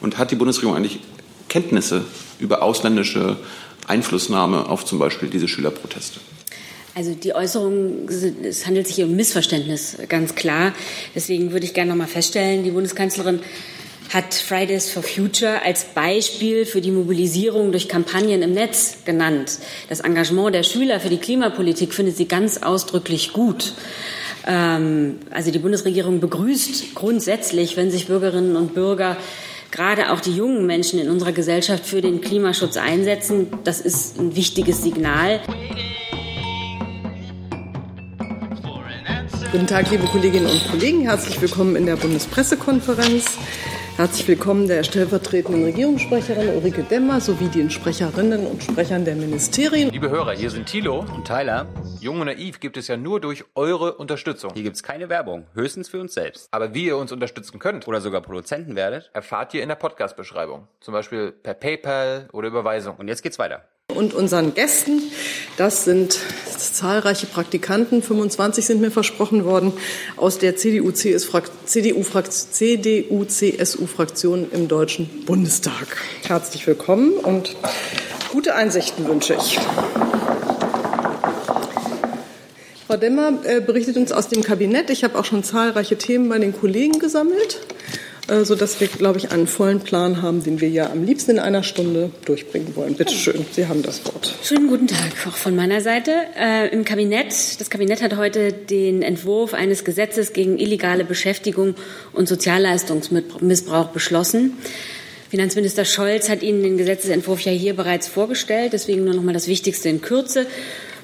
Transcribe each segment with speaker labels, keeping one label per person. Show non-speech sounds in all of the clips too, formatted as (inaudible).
Speaker 1: Und hat die Bundesregierung eigentlich Kenntnisse über ausländische Einflussnahme auf zum Beispiel diese Schülerproteste?
Speaker 2: Also die Äußerung, es handelt sich hier um Missverständnis, ganz klar. Deswegen würde ich gerne noch mal feststellen, die Bundeskanzlerin hat Fridays for Future als Beispiel für die Mobilisierung durch Kampagnen im Netz genannt. Das Engagement der Schüler für die Klimapolitik findet sie ganz ausdrücklich gut. Ähm, also die Bundesregierung begrüßt grundsätzlich, wenn sich Bürgerinnen und Bürger gerade auch die jungen Menschen in unserer Gesellschaft für den Klimaschutz einsetzen. Das ist ein wichtiges Signal.
Speaker 3: Guten Tag, liebe Kolleginnen und Kollegen. Herzlich willkommen in der Bundespressekonferenz. Herzlich willkommen der stellvertretenden Regierungssprecherin Ulrike Demmer sowie den Sprecherinnen und Sprechern der Ministerien.
Speaker 4: Liebe Hörer, hier sind Thilo und Tyler. Jung und Naiv gibt es ja nur durch eure Unterstützung.
Speaker 5: Hier gibt es keine Werbung, höchstens für uns selbst.
Speaker 4: Aber wie ihr uns unterstützen könnt
Speaker 5: oder sogar Produzenten werdet,
Speaker 4: erfahrt ihr in der Podcast-Beschreibung. Zum Beispiel per PayPal oder Überweisung.
Speaker 5: Und jetzt geht's weiter
Speaker 3: und unseren Gästen. Das sind zahlreiche Praktikanten, 25 sind mir versprochen worden, aus der CDU-CSU-Fraktion im Deutschen Bundestag. Herzlich willkommen und gute Einsichten wünsche ich. Frau Demmer äh, berichtet uns aus dem Kabinett. Ich habe auch schon zahlreiche Themen bei den Kollegen gesammelt. Äh, sodass wir, glaube ich, einen vollen Plan haben, den wir ja am liebsten in einer Stunde durchbringen wollen. Bitte schön, Sie haben das Wort.
Speaker 2: Schönen guten Tag auch von meiner Seite. Äh, Im Kabinett, das Kabinett hat heute den Entwurf eines Gesetzes gegen illegale Beschäftigung und Sozialleistungsmissbrauch beschlossen. Finanzminister Scholz hat Ihnen den Gesetzesentwurf ja hier bereits vorgestellt. Deswegen nur noch mal das Wichtigste in Kürze.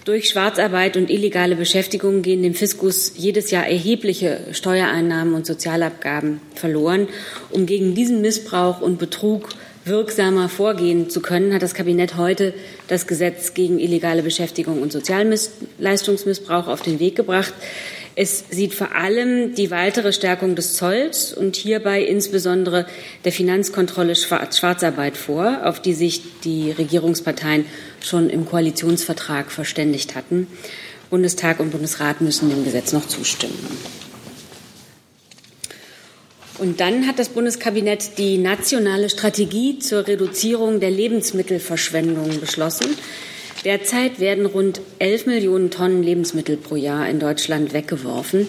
Speaker 2: Durch Schwarzarbeit und illegale Beschäftigung gehen dem Fiskus jedes Jahr erhebliche Steuereinnahmen und Sozialabgaben verloren. Um gegen diesen Missbrauch und Betrug wirksamer vorgehen zu können, hat das Kabinett heute das Gesetz gegen illegale Beschäftigung und Sozialleistungsmissbrauch auf den Weg gebracht. Es sieht vor allem die weitere Stärkung des Zolls und hierbei insbesondere der Finanzkontrolle Schwarzarbeit vor, auf die sich die Regierungsparteien schon im Koalitionsvertrag verständigt hatten. Bundestag und Bundesrat müssen dem Gesetz noch zustimmen. Und dann hat das Bundeskabinett die nationale Strategie zur Reduzierung der Lebensmittelverschwendung beschlossen. Derzeit werden rund 11 Millionen Tonnen Lebensmittel pro Jahr in Deutschland weggeworfen.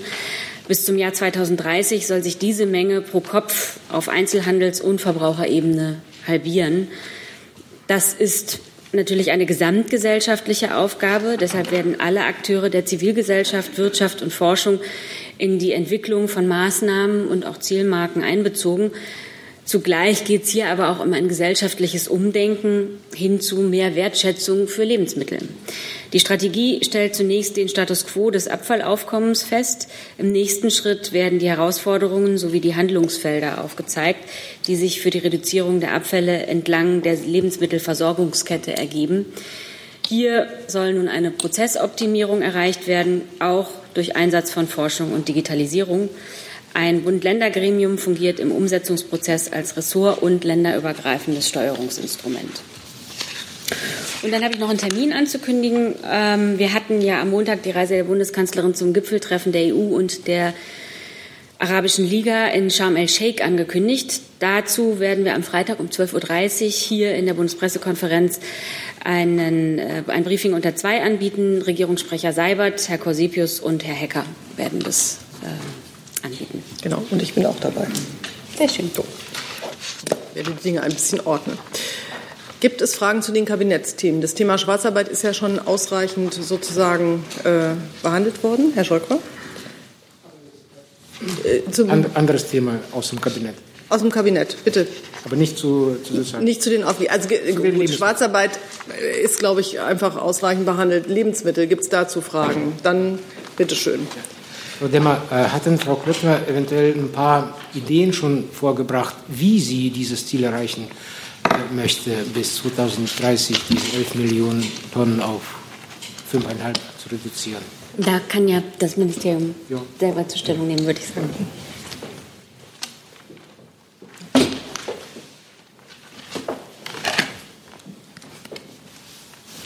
Speaker 2: Bis zum Jahr 2030 soll sich diese Menge pro Kopf auf Einzelhandels- und Verbraucherebene halbieren. Das ist natürlich eine gesamtgesellschaftliche Aufgabe. Deshalb werden alle Akteure der Zivilgesellschaft, Wirtschaft und Forschung in die Entwicklung von Maßnahmen und auch Zielmarken einbezogen. Zugleich geht es hier aber auch um ein gesellschaftliches Umdenken hin zu mehr Wertschätzung für Lebensmittel. Die Strategie stellt zunächst den Status quo des Abfallaufkommens fest. Im nächsten Schritt werden die Herausforderungen sowie die Handlungsfelder aufgezeigt, die sich für die Reduzierung der Abfälle entlang der Lebensmittelversorgungskette ergeben. Hier soll nun eine Prozessoptimierung erreicht werden, auch durch Einsatz von Forschung und Digitalisierung. Ein Bund-Länder-Gremium fungiert im Umsetzungsprozess als ressort- und länderübergreifendes Steuerungsinstrument. Und dann habe ich noch einen Termin anzukündigen. Ähm, wir hatten ja am Montag die Reise der Bundeskanzlerin zum Gipfeltreffen der EU und der Arabischen Liga in Sharm el-Sheikh angekündigt. Dazu werden wir am Freitag um 12.30 Uhr hier in der Bundespressekonferenz einen, äh, ein Briefing unter zwei anbieten. Regierungssprecher Seibert, Herr Korsepius und Herr Hecker werden das äh, anbieten.
Speaker 3: Genau, und ich bin auch dabei.
Speaker 2: Sehr schön. So.
Speaker 3: Ich werde die Dinge ein bisschen ordnen. Gibt es Fragen zu den Kabinettsthemen? Das Thema Schwarzarbeit ist ja schon ausreichend sozusagen äh, behandelt worden. Herr Scholker?
Speaker 6: Äh, And, anderes Thema aus dem Kabinett.
Speaker 3: Aus dem Kabinett, bitte.
Speaker 6: Aber nicht zu, zu
Speaker 3: sozusagen. Nicht zu den Aufgaben. Also gut, Schwarzarbeit ist, glaube ich, einfach ausreichend behandelt. Lebensmittel, gibt es dazu Fragen? Dann bitteschön. Ja.
Speaker 6: Frau Demmer, äh, hatten Frau Klöckner eventuell ein paar Ideen schon vorgebracht, wie sie dieses Ziel erreichen äh, möchte, bis 2030 diese 11 Millionen Tonnen auf 5,5 zu reduzieren?
Speaker 2: Da kann ja das Ministerium ja. selber zur Stellung nehmen, würde ich sagen.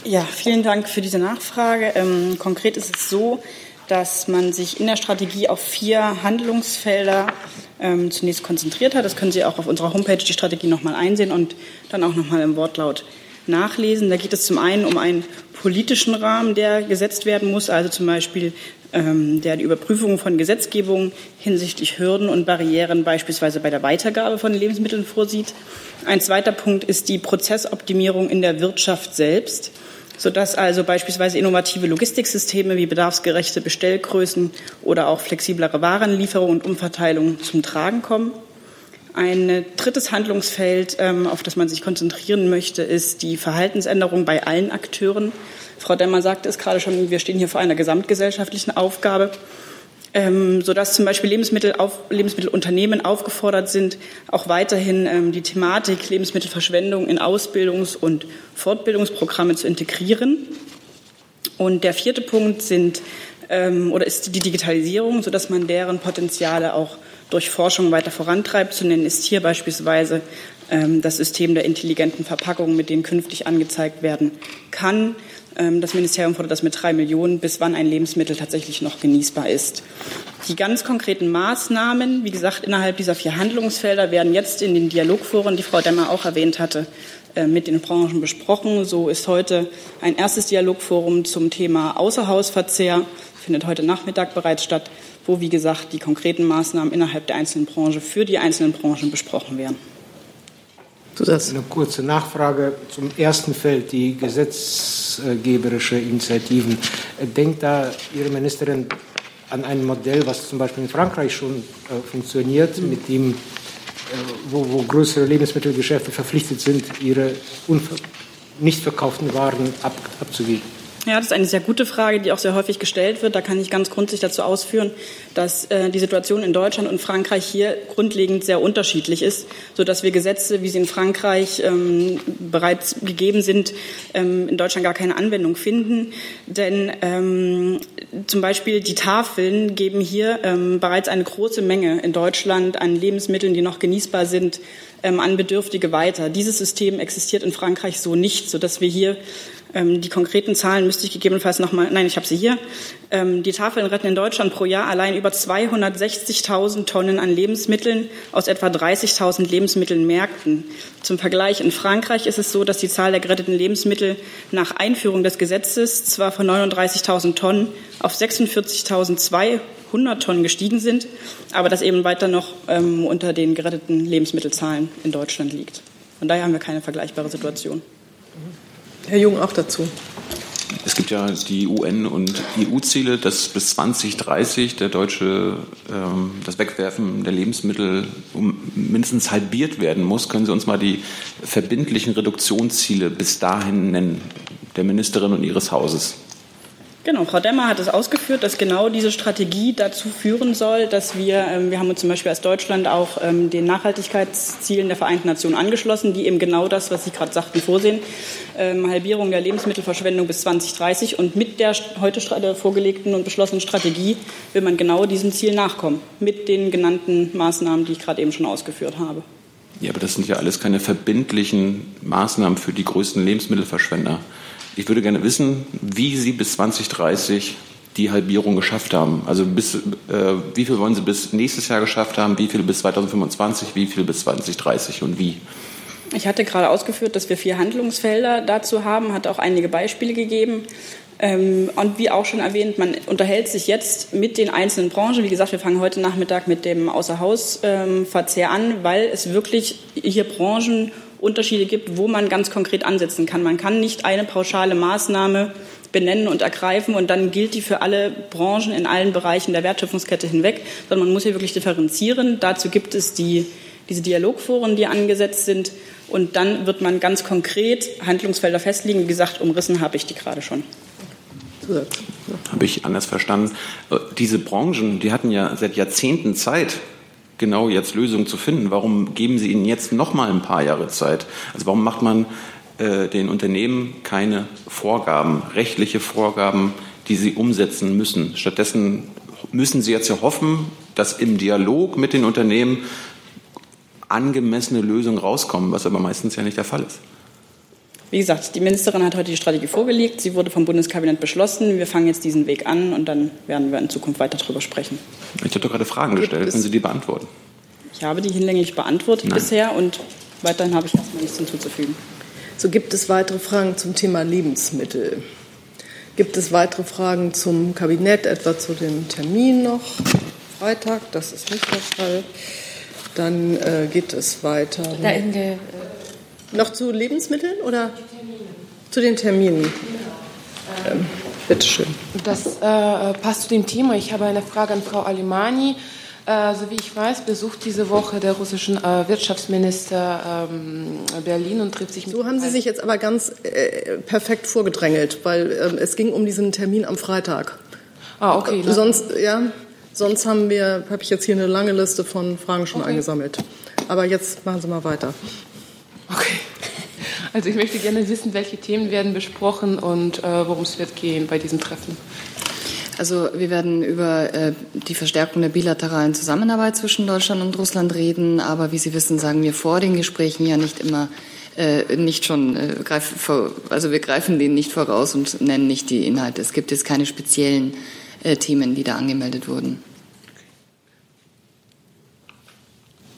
Speaker 7: Ja, vielen Dank für diese Nachfrage. Ähm, konkret ist es so, dass man sich in der Strategie auf vier Handlungsfelder ähm, zunächst konzentriert hat. Das können Sie auch auf unserer Homepage die Strategie nochmal einsehen und dann auch nochmal im Wortlaut nachlesen. Da geht es zum einen um einen politischen Rahmen, der gesetzt werden muss, also zum Beispiel ähm, der die Überprüfung von Gesetzgebung hinsichtlich Hürden und Barrieren beispielsweise bei der Weitergabe von Lebensmitteln vorsieht. Ein zweiter Punkt ist die Prozessoptimierung in der Wirtschaft selbst sodass also beispielsweise innovative Logistiksysteme wie bedarfsgerechte Bestellgrößen oder auch flexiblere Warenlieferung und Umverteilung zum Tragen kommen. Ein drittes Handlungsfeld, ähm, auf das man sich konzentrieren möchte, ist die Verhaltensänderung bei allen Akteuren. Frau Demmer sagte es gerade schon, wir stehen hier vor einer gesamtgesellschaftlichen Aufgabe, ähm, sodass zum Beispiel Lebensmittel auf, Lebensmittelunternehmen aufgefordert sind, auch weiterhin ähm, die Thematik Lebensmittelverschwendung in Ausbildungs- und Fortbildungsprogramme zu integrieren. Und der vierte Punkt sind oder ist die Digitalisierung, sodass man deren Potenziale auch durch Forschung weiter vorantreibt. Zu nennen ist hier beispielsweise ähm, das System der intelligenten Verpackungen, mit denen künftig angezeigt werden kann. Ähm, das Ministerium fordert das mit drei Millionen, bis wann ein Lebensmittel tatsächlich noch genießbar ist. Die ganz konkreten Maßnahmen, wie gesagt, innerhalb dieser vier Handlungsfelder werden jetzt in den Dialogforen, die Frau Demmer auch erwähnt hatte, äh, mit den Branchen besprochen. So ist heute ein erstes Dialogforum zum Thema Außerhausverzehr, findet heute Nachmittag bereits statt wo, wie gesagt, die konkreten Maßnahmen innerhalb der einzelnen Branche für die einzelnen Branchen besprochen werden.
Speaker 6: Eine kurze Nachfrage zum ersten Feld, die gesetzgeberische Initiativen. Denkt da Ihre Ministerin an ein Modell, was zum Beispiel in Frankreich schon äh, funktioniert, mhm. mit dem, äh, wo, wo, größere Lebensmittelgeschäfte verpflichtet sind, ihre nicht verkauften Waren ab, abzugeben?
Speaker 7: Ja, das ist eine sehr gute Frage, die auch sehr häufig gestellt wird. Da kann ich ganz grundsätzlich dazu ausführen, dass äh, die Situation in Deutschland und Frankreich hier grundlegend sehr unterschiedlich ist, sodass wir Gesetze, wie sie in Frankreich ähm, bereits gegeben sind, ähm, in Deutschland gar keine Anwendung finden. Denn ähm, zum Beispiel die Tafeln geben hier ähm, bereits eine große Menge in Deutschland an Lebensmitteln, die noch genießbar sind, ähm, an Bedürftige weiter. Dieses System existiert in Frankreich so nicht, sodass wir hier die konkreten Zahlen müsste ich gegebenenfalls noch mal, nein, ich habe sie hier. Ähm, die Tafeln retten in Deutschland pro Jahr allein über 260.000 Tonnen an Lebensmitteln aus etwa 30.000 Lebensmittelmärkten. Zum Vergleich, in Frankreich ist es so, dass die Zahl der geretteten Lebensmittel nach Einführung des Gesetzes zwar von 39.000 Tonnen auf 46.200 Tonnen gestiegen sind, aber das eben weiter noch ähm, unter den geretteten Lebensmittelzahlen in Deutschland liegt. Von daher haben wir keine vergleichbare Situation.
Speaker 3: Herr Jung auch dazu.
Speaker 1: Es gibt ja die UN- und EU-Ziele, dass bis 2030 der deutsche, ähm, das Wegwerfen der Lebensmittel um mindestens halbiert werden muss. Können Sie uns mal die verbindlichen Reduktionsziele bis dahin nennen, der Ministerin und Ihres Hauses?
Speaker 7: Genau, Frau Demmer hat es ausgeführt, dass genau diese Strategie dazu führen soll, dass wir, ähm, wir haben uns zum Beispiel als Deutschland auch ähm, den Nachhaltigkeitszielen der Vereinten Nationen angeschlossen, die eben genau das, was Sie gerade sagten, vorsehen, ähm, Halbierung der Lebensmittelverschwendung bis 2030. Und mit der heute vorgelegten und beschlossenen Strategie will man genau diesem Ziel nachkommen, mit den genannten Maßnahmen, die ich gerade eben schon ausgeführt habe.
Speaker 1: Ja, aber das sind ja alles keine verbindlichen Maßnahmen für die größten Lebensmittelverschwender. Ich würde gerne wissen, wie Sie bis 2030 die Halbierung geschafft haben. Also bis, äh, wie viel wollen Sie bis nächstes Jahr geschafft haben, wie viel bis 2025, wie viel bis 2030 und wie?
Speaker 7: Ich hatte gerade ausgeführt, dass wir vier Handlungsfelder dazu haben, hat auch einige Beispiele gegeben. Ähm, und wie auch schon erwähnt, man unterhält sich jetzt mit den einzelnen Branchen. Wie gesagt, wir fangen heute Nachmittag mit dem Außerhausverzehr an, weil es wirklich hier Branchen Unterschiede gibt, wo man ganz konkret ansetzen kann. Man kann nicht eine pauschale Maßnahme benennen und ergreifen und dann gilt die für alle Branchen in allen Bereichen der Wertschöpfungskette hinweg, sondern man muss hier wirklich differenzieren. Dazu gibt es die, diese Dialogforen, die angesetzt sind und dann wird man ganz konkret Handlungsfelder festlegen. Wie gesagt, umrissen habe ich die gerade schon.
Speaker 1: Habe ich anders verstanden. Äh, diese Branchen, die hatten ja seit Jahrzehnten Zeit, genau jetzt Lösungen zu finden? Warum geben Sie ihnen jetzt noch mal ein paar Jahre Zeit? Also warum macht man äh, den Unternehmen keine Vorgaben, rechtliche Vorgaben, die sie umsetzen müssen? Stattdessen müssen Sie jetzt ja hoffen, dass im Dialog mit den Unternehmen angemessene Lösungen rauskommen, was aber meistens ja nicht der Fall ist.
Speaker 7: Wie gesagt, die Ministerin hat heute die Strategie vorgelegt. Sie wurde vom Bundeskabinett beschlossen. Wir fangen jetzt diesen Weg an und dann werden wir in Zukunft weiter darüber sprechen.
Speaker 1: Ich habe doch gerade Fragen gestellt. Können Sie die beantworten?
Speaker 7: Ich habe die hinlänglich beantwortet Nein. bisher und weiterhin habe ich erstmal nichts hinzuzufügen.
Speaker 3: So gibt es weitere Fragen zum Thema Lebensmittel. Gibt es weitere Fragen zum Kabinett, etwa zu dem Termin noch? Freitag, das ist nicht der Fall. Dann äh, geht es weiter. Da in der, äh noch zu Lebensmitteln oder zu den Terminen? Ähm, Bitte schön.
Speaker 8: Das äh, passt zu dem Thema. Ich habe eine Frage an Frau Alimani. Äh, so wie ich weiß, besucht diese Woche der russische äh, Wirtschaftsminister ähm, Berlin und trifft sich
Speaker 3: mit. So haben Sie sich jetzt aber ganz äh, perfekt vorgedrängelt, weil ähm, es ging um diesen Termin am Freitag.
Speaker 8: Ah, okay.
Speaker 3: Ne? Sonst, ja, sonst haben wir, habe ich jetzt hier eine lange Liste von Fragen schon okay. eingesammelt. Aber jetzt machen Sie mal weiter.
Speaker 8: Okay. (laughs) Also ich möchte gerne wissen, welche Themen werden besprochen und äh, worum es wird gehen bei diesem Treffen.
Speaker 9: Also wir werden über äh, die Verstärkung der bilateralen Zusammenarbeit zwischen Deutschland und Russland reden, aber wie Sie wissen, sagen wir vor den Gesprächen ja nicht immer äh, nicht schon äh, greif, vor, also wir greifen denen nicht voraus und nennen nicht die Inhalte. Es gibt jetzt keine speziellen äh, Themen, die da angemeldet wurden.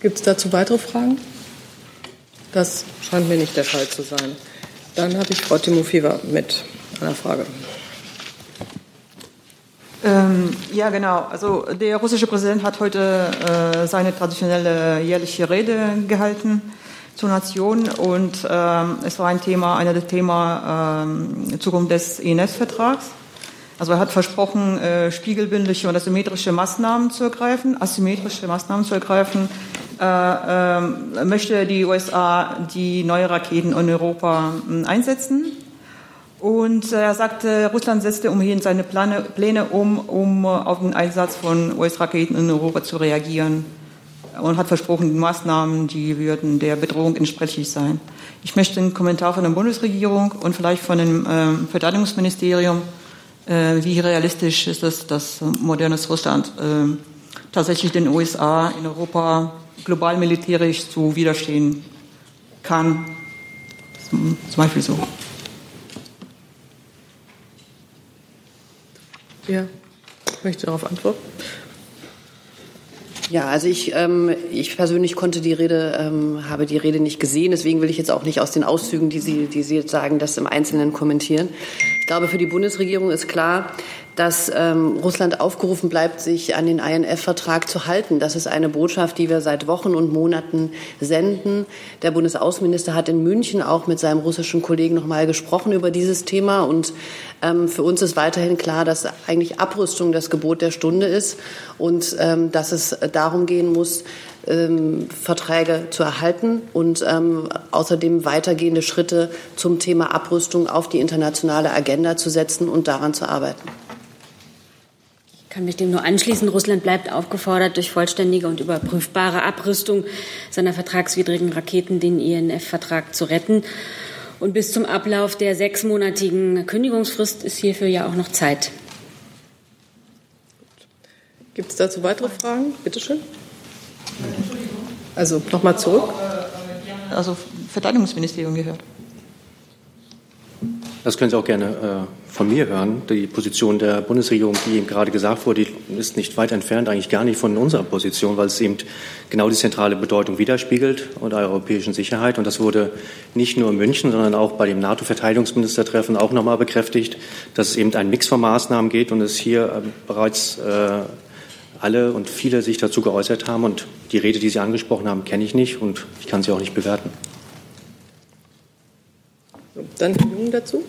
Speaker 3: Gibt es dazu weitere Fragen? Das scheint mir nicht der Fall zu sein. Dann habe ich Frau Timofeva mit einer Frage.
Speaker 10: Ähm, ja, genau. Also der russische Präsident hat heute äh, seine traditionelle jährliche Rede gehalten zur Nation und ähm, es war ein Thema, einer der Themen ähm, Zukunft des INF-Vertrags. Also er hat versprochen, äh, spiegelbündliche und asymmetrische Maßnahmen zu ergreifen, asymmetrische Maßnahmen zu ergreifen, äh, äh, möchte die USA die neue Raketen in Europa äh, einsetzen. Und er sagte, Russland setzte umhin seine Pläne, Pläne um, um auf den Einsatz von US-Raketen in Europa zu reagieren und hat versprochen, die Maßnahmen, die würden der Bedrohung entsprechend sein. Ich möchte einen Kommentar von der Bundesregierung und vielleicht von dem äh, Verteidigungsministerium, äh, wie realistisch ist es, dass modernes Russland äh, tatsächlich den USA in Europa global militärisch zu widerstehen kann. Zum Beispiel so.
Speaker 3: Ja, ich möchte darauf antworten.
Speaker 11: Ja, also ich, ähm, ich persönlich konnte die Rede, ähm, habe die Rede nicht gesehen, deswegen will ich jetzt auch nicht aus den Auszügen, die Sie, die Sie jetzt sagen, das im Einzelnen kommentieren. Ich glaube, für die Bundesregierung ist klar, dass ähm, Russland aufgerufen bleibt, sich an den INF-Vertrag zu halten. Das ist eine Botschaft, die wir seit Wochen und Monaten senden. Der Bundesaußenminister hat in München auch mit seinem russischen Kollegen noch mal gesprochen über dieses Thema. Und ähm, für uns ist weiterhin klar, dass eigentlich Abrüstung das Gebot der Stunde ist und ähm, dass es darum gehen muss, ähm, Verträge zu erhalten und ähm, außerdem weitergehende Schritte zum Thema Abrüstung auf die internationale Agenda zu setzen und daran zu arbeiten
Speaker 2: kann mich dem nur anschließen. Russland bleibt aufgefordert, durch vollständige und überprüfbare Abrüstung seiner vertragswidrigen Raketen den INF-Vertrag zu retten. Und bis zum Ablauf der sechsmonatigen Kündigungsfrist ist hierfür ja auch noch Zeit.
Speaker 3: Gibt es dazu weitere Fragen? Bitte schön. Also nochmal zurück.
Speaker 10: Also Verteidigungsministerium gehört.
Speaker 12: Das können Sie auch gerne äh, von mir hören. Die Position der Bundesregierung, die eben gerade gesagt wurde, ist nicht weit entfernt, eigentlich gar nicht von unserer Position, weil es eben genau die zentrale Bedeutung widerspiegelt und der europäischen Sicherheit. Und das wurde nicht nur in München, sondern auch bei dem NATO-Verteidigungsministertreffen auch nochmal bekräftigt, dass es eben ein Mix von Maßnahmen geht und es hier äh, bereits äh, alle und viele sich dazu geäußert haben. Und die Rede, die Sie angesprochen haben, kenne ich nicht und ich kann sie auch nicht bewerten.
Speaker 3: Dann Jung dazu.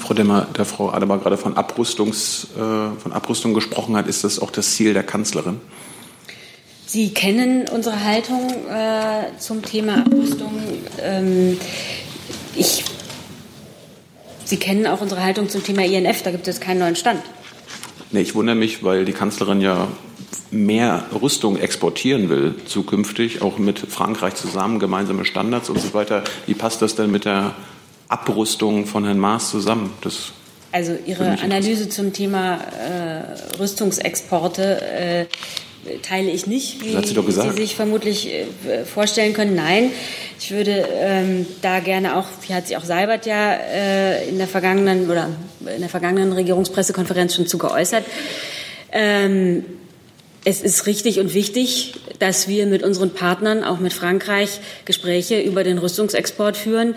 Speaker 1: Frau Demmer, der Frau Adebar gerade von, Abrüstungs, äh, von Abrüstung gesprochen hat, ist das auch das Ziel der Kanzlerin?
Speaker 2: Sie kennen unsere Haltung äh, zum Thema Abrüstung. Ähm, ich, Sie kennen auch unsere Haltung zum Thema INF, da gibt es keinen neuen Stand.
Speaker 1: Nee, ich wundere mich, weil die Kanzlerin ja mehr Rüstung exportieren will, zukünftig, auch mit Frankreich zusammen, gemeinsame Standards und so weiter. Wie passt das denn mit der Abrüstung von Herrn Maas zusammen?
Speaker 2: Das also Ihre Analyse zum Thema äh, Rüstungsexporte äh, teile ich nicht, wie Sie, Sie, sich vermutlich äh, vorstellen können. Nein, ich würde ähm, da gerne auch, wie hat sich auch Seibert ja äh, in der vergangenen oder in der vergangenen Regierungspressekonferenz schon zu geäußert. Ähm, es ist richtig und wichtig, dass wir mit unseren Partnern, auch mit Frankreich, Gespräche über den Rüstungsexport führen.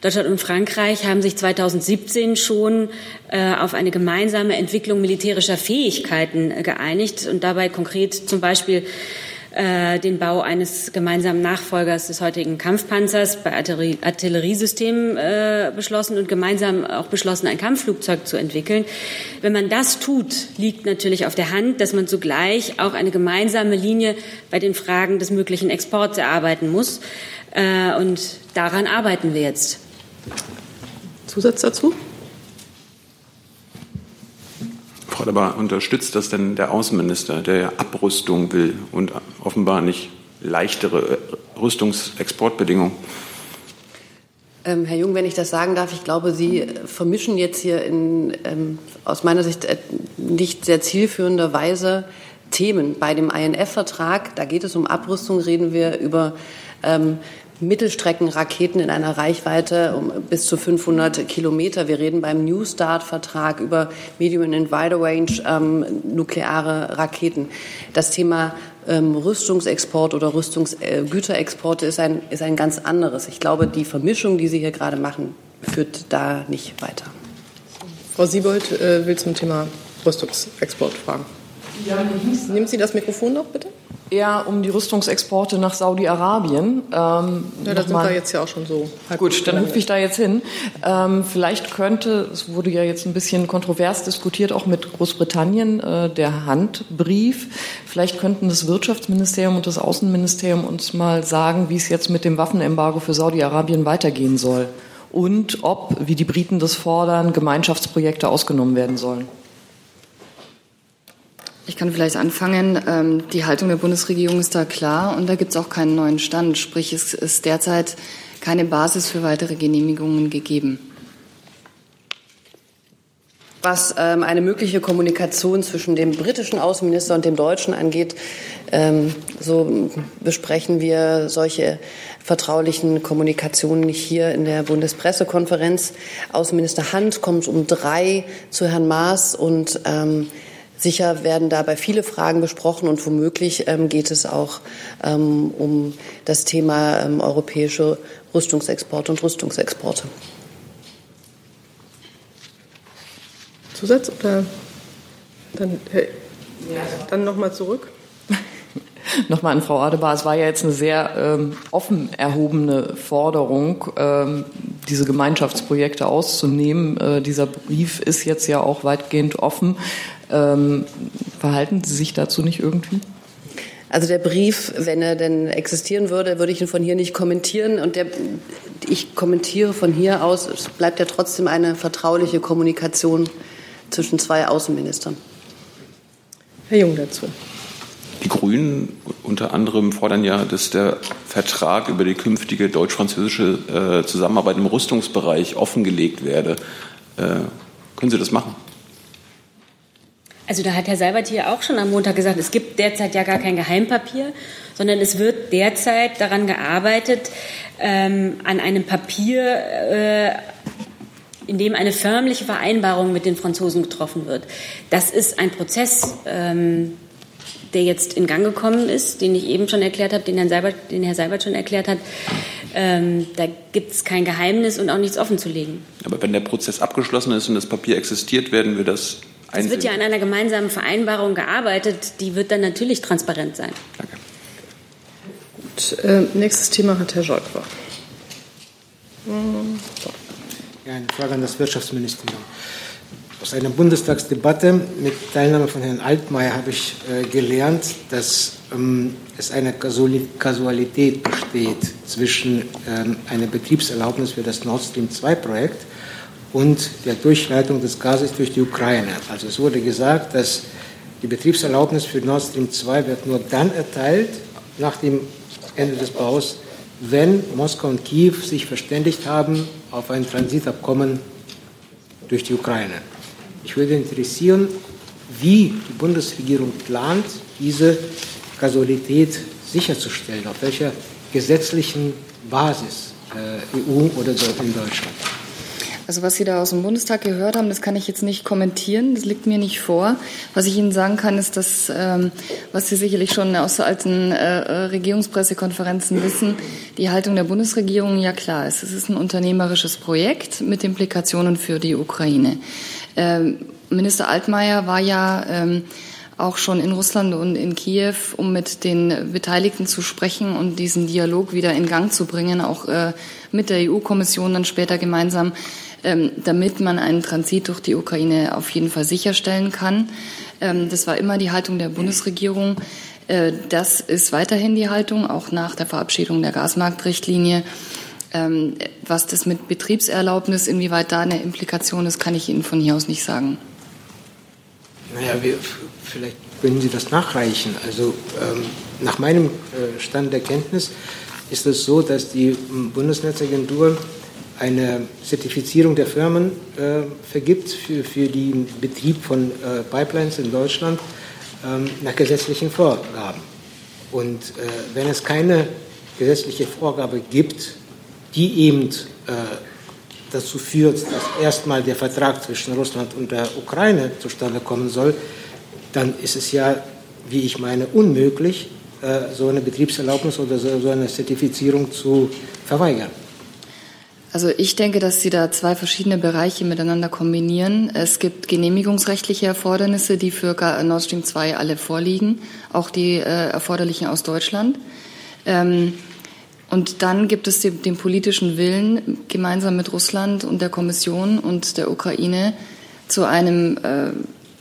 Speaker 2: Deutschland und Frankreich haben sich 2017 schon äh, auf eine gemeinsame Entwicklung militärischer Fähigkeiten äh, geeinigt und dabei konkret zum Beispiel äh, den Bau eines gemeinsamen Nachfolgers des heutigen Kampfpanzers bei Artillerie Artilleriesystemen äh, beschlossen und gemeinsam auch beschlossen, ein Kampfflugzeug zu entwickeln. Wenn man das tut, liegt natürlich auf der Hand, dass man zugleich auch eine gemeinsame Linie bei den Fragen des möglichen Exports erarbeiten muss. Äh, und daran arbeiten wir jetzt.
Speaker 3: Zusatz dazu?
Speaker 1: Frau Leber, unterstützt das denn der Außenminister, der ja Abrüstung will und offenbar nicht leichtere äh, Rüstungsexportbedingungen?
Speaker 11: Ähm, Herr Jung, wenn ich das sagen darf, ich glaube, Sie vermischen jetzt hier in, ähm, aus meiner Sicht äh, nicht sehr zielführender Weise Themen. Bei dem INF-Vertrag, da geht es um Abrüstung, reden wir über ähm, Mittelstreckenraketen in einer Reichweite um bis zu 500 Kilometer. Wir reden beim New Start-Vertrag über Medium and Wider Range ähm, nukleare Raketen. Das Thema ähm, Rüstungsexport oder Rüstungsgüterexporte äh, ist ein, ist ein ganz anderes. Ich glaube, die Vermischung, die Sie hier gerade machen, führt da nicht weiter.
Speaker 3: Frau Siebold äh, will zum Thema Rüstungsexport fragen. Ja, Nehmen Sie das Mikrofon noch bitte
Speaker 13: eher um die Rüstungsexporte nach Saudi-Arabien. Ähm,
Speaker 3: ja, da sind wir jetzt ja auch schon so.
Speaker 13: Gut, dann hüpfe ich da jetzt hin. Ähm, vielleicht könnte, es wurde ja jetzt ein bisschen kontrovers diskutiert, auch mit Großbritannien, äh, der Handbrief. Vielleicht könnten das Wirtschaftsministerium und das Außenministerium uns mal sagen, wie es jetzt mit dem Waffenembargo für Saudi-Arabien weitergehen soll. Und ob, wie die Briten das fordern, Gemeinschaftsprojekte ausgenommen werden sollen.
Speaker 9: Ich kann vielleicht anfangen. Ähm, die Haltung der Bundesregierung ist da klar und da gibt es auch keinen neuen Stand. Sprich, es ist derzeit keine Basis für weitere Genehmigungen gegeben.
Speaker 11: Was ähm, eine mögliche Kommunikation zwischen dem britischen Außenminister und dem deutschen angeht, ähm, so besprechen wir solche vertraulichen Kommunikationen nicht hier in der Bundespressekonferenz. Außenminister Hand kommt um drei zu Herrn Maas und Sicher werden dabei viele Fragen besprochen und womöglich ähm, geht es auch ähm, um das Thema ähm, europäische Rüstungsexporte und Rüstungsexporte.
Speaker 3: Zusatz oder dann, hey, dann nochmal zurück? (laughs)
Speaker 13: Nochmal an Frau Adebar. Es war ja jetzt eine sehr ähm, offen erhobene Forderung, ähm, diese Gemeinschaftsprojekte auszunehmen. Äh, dieser Brief ist jetzt ja auch weitgehend offen. Ähm, verhalten Sie sich dazu nicht irgendwie?
Speaker 11: Also der Brief, wenn er denn existieren würde, würde ich ihn von hier nicht kommentieren. Und der, ich kommentiere von hier aus, es bleibt ja trotzdem eine vertrauliche Kommunikation zwischen zwei Außenministern.
Speaker 3: Herr Jung dazu.
Speaker 1: Die Grünen unter anderem fordern ja, dass der Vertrag über die künftige deutsch-französische äh, Zusammenarbeit im Rüstungsbereich offengelegt werde. Äh, können Sie das machen?
Speaker 2: Also da hat Herr Seibert hier auch schon am Montag gesagt, es gibt derzeit ja gar kein Geheimpapier, sondern es wird derzeit daran gearbeitet, ähm, an einem Papier, äh, in dem eine förmliche Vereinbarung mit den Franzosen getroffen wird. Das ist ein Prozess, ähm, der jetzt in Gang gekommen ist, den ich eben schon erklärt habe, den, Herrn Seibert, den Herr Seibert schon erklärt hat. Ähm, da gibt es kein Geheimnis und auch nichts offen zu legen.
Speaker 1: Aber wenn der Prozess abgeschlossen ist und das Papier existiert, werden wir das
Speaker 2: es wird ja an einer gemeinsamen Vereinbarung gearbeitet, die wird dann natürlich transparent sein.
Speaker 1: Danke.
Speaker 3: Gut, äh, nächstes Thema hat Herr Scholk.
Speaker 6: So. Ja, eine Frage an das Wirtschaftsministerium. Aus einer Bundestagsdebatte mit Teilnahme von Herrn Altmaier habe ich äh, gelernt, dass ähm, es eine Kasualität besteht zwischen ähm, einer Betriebserlaubnis für das Nord Stream 2 Projekt und der Durchleitung des Gases durch die Ukraine. Also es wurde gesagt, dass die Betriebserlaubnis für Nord Stream 2 wird nur dann erteilt, nach dem Ende des Baus, wenn Moskau und Kiew sich verständigt haben auf ein Transitabkommen durch die Ukraine. Ich würde interessieren, wie die Bundesregierung plant, diese Kausalität sicherzustellen, auf welcher gesetzlichen Basis, äh, EU oder in Deutschland.
Speaker 9: Also was Sie da aus dem Bundestag gehört haben, das kann ich jetzt nicht kommentieren. Das liegt mir nicht vor. Was ich Ihnen sagen kann, ist, dass, ähm, was Sie sicherlich schon aus alten äh, Regierungspressekonferenzen wissen, die Haltung der Bundesregierung ja klar ist. Es ist ein unternehmerisches Projekt mit Implikationen für die Ukraine. Ähm, Minister Altmaier war ja ähm, auch schon in Russland und in Kiew, um mit den Beteiligten zu sprechen und diesen Dialog wieder in Gang zu bringen, auch äh, mit der EU-Kommission dann später gemeinsam damit man einen Transit durch die Ukraine auf jeden Fall sicherstellen kann. Ähm, das war immer die Haltung der Bundesregierung. Äh, das ist weiterhin die Haltung, auch nach der Verabschiedung der Gasmarktrichtlinie. Ähm, was das mit Betriebserlaubnis, inwieweit da eine Implikation ist, kann ich Ihnen von hier aus nicht sagen.
Speaker 6: Naja, wir, vielleicht können Sie das nachreichen. Also ähm, nach meinem äh, Stand der Kenntnis ist es so, dass die Bundesnetzagentur eine Zertifizierung der Firmen äh, vergibt für, für den Betrieb von äh, Pipelines in Deutschland ähm, nach gesetzlichen Vorgaben. Und äh, wenn es keine gesetzliche Vorgabe gibt, die eben äh, dazu führt, dass erstmal der Vertrag zwischen Russland und der Ukraine zustande kommen soll, dann ist es ja, wie ich meine, unmöglich, äh, so eine Betriebserlaubnis oder so eine Zertifizierung zu verweigern.
Speaker 9: Also ich denke, dass Sie da zwei verschiedene Bereiche miteinander kombinieren. Es gibt genehmigungsrechtliche Erfordernisse, die für Nord Stream 2 alle vorliegen, auch die äh, erforderlichen aus Deutschland. Ähm, und dann gibt es den, den, politischen Willen, gemeinsam mit Russland und der Kommission und der Ukraine zu einem äh,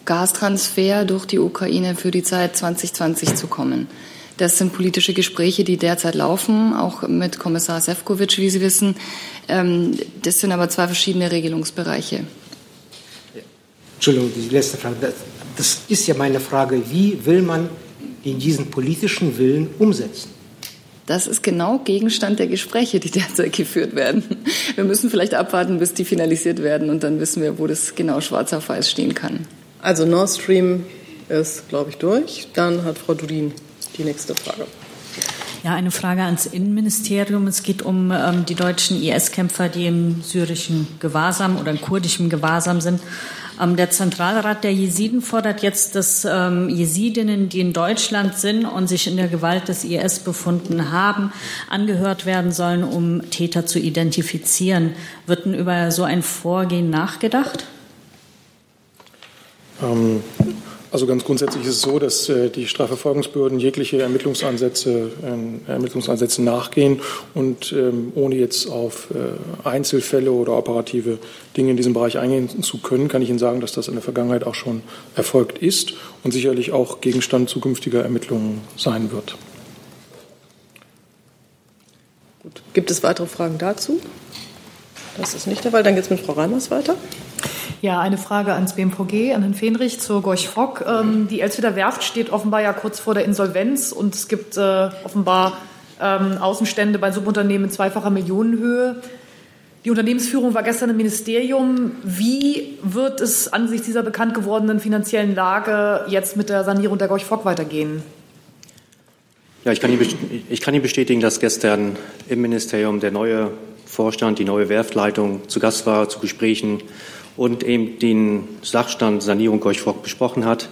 Speaker 9: Gastransfer durch die Ukraine für die Zeit 2020 zu kommen. Das sind politische Gespräche, die derzeit laufen, auch mit Kommissar Sefcovic, wie Sie wissen. Ähm, das sind aber zwei verschiedene Regelungsbereiche.
Speaker 6: Entschuldigung, die letzte Frage. Das ist ja meine Frage. Wie will man in diesen politischen Willen umsetzen?
Speaker 9: Das ist genau Gegenstand der Gespräche, die derzeit geführt werden. Wir müssen vielleicht abwarten, bis die finalisiert werden und dann wissen wir, wo das genau schwarz auf weiß stehen kann.
Speaker 3: Also Nord Stream ist, glaube ich, durch. Dann hat Frau Dudin die nächste Frage.
Speaker 14: Ja, eine Frage ans Innenministerium. Es geht um ähm, die deutschen IS-Kämpfer, die im syrischen Gewahrsam oder in kurdischem Gewahrsam sind. Ähm, der Zentralrat der Jesiden fordert jetzt, dass ähm, Jesidinnen, die in Deutschland sind und sich in der Gewalt des IS befunden haben, angehört werden sollen, um Täter zu identifizieren. Wird denn über so ein Vorgehen nachgedacht?
Speaker 15: Ähm, also ganz grundsätzlich ist es so, dass äh, die Strafverfolgungsbehörden jegliche Ermittlungsansätze, äh, Ermittlungsansätze nachgehen und ähm, ohne jetzt auf äh, Einzelfälle oder operative Dinge in diesem Bereich eingehen zu können, kann ich Ihnen sagen, dass das in der Vergangenheit auch schon erfolgt ist und sicherlich auch Gegenstand zukünftiger Ermittlungen sein wird.
Speaker 3: Gut. Gibt es weitere Fragen dazu? Das ist nicht der Fall. Dann geht es mit Frau Reimers weiter.
Speaker 16: Ja, eine Frage ans BMVG, an Herrn Fenrich zur Gorch Fock. Ähm, die Elsteder Werft steht offenbar ja kurz vor der Insolvenz und es gibt äh, offenbar ähm, Außenstände bei Subunternehmen in zweifacher Millionenhöhe. Die Unternehmensführung war gestern im Ministerium. Wie wird es angesichts dieser bekannt gewordenen finanziellen Lage jetzt mit der Sanierung der Gorch Fock weitergehen?
Speaker 12: Ja, ich kann, Ihnen, ich kann Ihnen bestätigen, dass gestern im Ministerium der neue Vorstand, die neue Werftleitung zu Gast war, zu Gesprächen und eben den Sachstand Sanierung Gorch-Fock besprochen hat.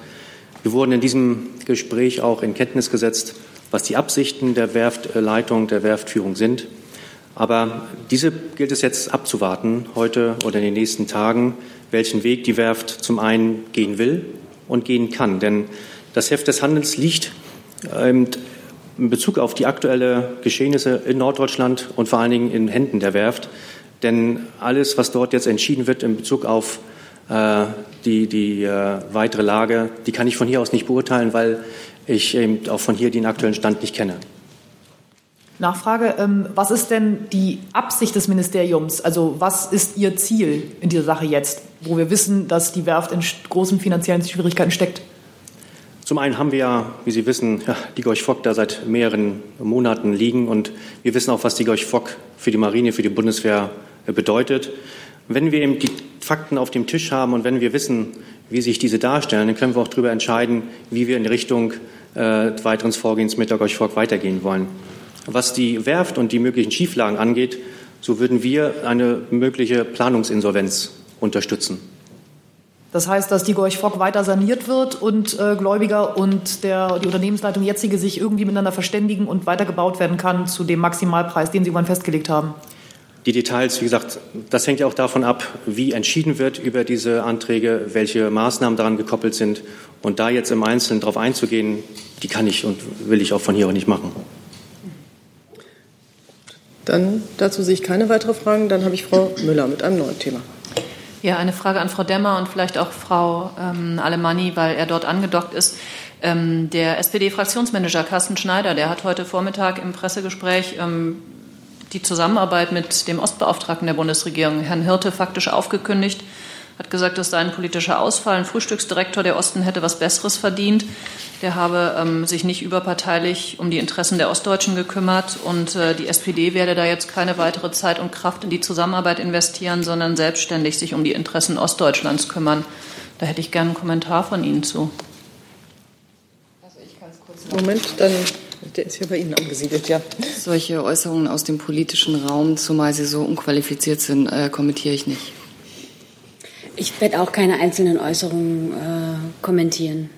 Speaker 12: Wir wurden in diesem Gespräch auch in Kenntnis gesetzt, was die Absichten der Werftleitung, der Werftführung sind. Aber diese gilt es jetzt abzuwarten, heute oder in den nächsten Tagen, welchen Weg die Werft zum einen gehen will und gehen kann. Denn das Heft des Handels liegt in Bezug auf die aktuelle Geschehnisse in Norddeutschland und vor allen Dingen in Händen der Werft. Denn alles, was dort jetzt entschieden wird in Bezug auf äh, die, die äh, weitere Lage, die kann ich von hier aus nicht beurteilen, weil ich eben auch von hier den aktuellen Stand nicht kenne.
Speaker 16: Nachfrage, ähm, was ist denn die Absicht des Ministeriums? Also was ist Ihr Ziel in dieser Sache jetzt, wo wir wissen, dass die Werft in großen finanziellen Schwierigkeiten steckt?
Speaker 12: Zum einen haben wir ja, wie Sie wissen, ja, die Gorch Fock da seit mehreren Monaten liegen und wir wissen auch, was die Gorch Fock für die Marine, für die Bundeswehr bedeutet. Wenn wir eben die Fakten auf dem Tisch haben und wenn wir wissen, wie sich diese darstellen, dann können wir auch darüber entscheiden, wie wir in Richtung äh, weiteren Vorgehens mit der Gorch Fock weitergehen wollen. Was die Werft und die möglichen Schieflagen angeht, so würden wir eine mögliche Planungsinsolvenz unterstützen.
Speaker 16: Das heißt, dass die Gorch Fock weiter saniert wird und äh, Gläubiger und der, die Unternehmensleitung jetzige sich irgendwie miteinander verständigen und weitergebaut werden kann zu dem Maximalpreis, den Sie irgendwann festgelegt haben.
Speaker 12: Die Details, wie gesagt, das hängt ja auch davon ab, wie entschieden wird über diese Anträge, welche Maßnahmen daran gekoppelt sind. Und da jetzt im Einzelnen darauf einzugehen, die kann ich und will ich auch von hier auch nicht machen.
Speaker 3: Dann dazu sehe ich keine weiteren Fragen. Dann habe ich Frau Müller mit einem neuen Thema.
Speaker 17: Ja, eine Frage an Frau Demmer und vielleicht auch Frau ähm, Alemanni, weil er dort angedockt ist. Ähm, der SPD-Fraktionsmanager Carsten Schneider, der hat heute Vormittag im Pressegespräch ähm, die Zusammenarbeit mit dem Ostbeauftragten der Bundesregierung, Herrn Hirte, faktisch aufgekündigt hat gesagt, es sei ein politischer Ausfall. Ein Frühstücksdirektor der Osten hätte was Besseres verdient. Der habe ähm, sich nicht überparteilich um die Interessen der Ostdeutschen gekümmert. Und äh, die SPD werde da jetzt keine weitere Zeit und Kraft in die Zusammenarbeit investieren, sondern selbstständig sich um die Interessen Ostdeutschlands kümmern. Da hätte ich gerne einen Kommentar von Ihnen zu.
Speaker 3: Also ich kann es kurz Moment, dann der ist ja bei Ihnen angesiedelt, ja.
Speaker 9: Solche Äußerungen aus dem politischen Raum, zumal sie so unqualifiziert sind, äh, kommentiere ich nicht.
Speaker 2: Ich werde auch keine einzelnen Äußerungen äh, kommentieren.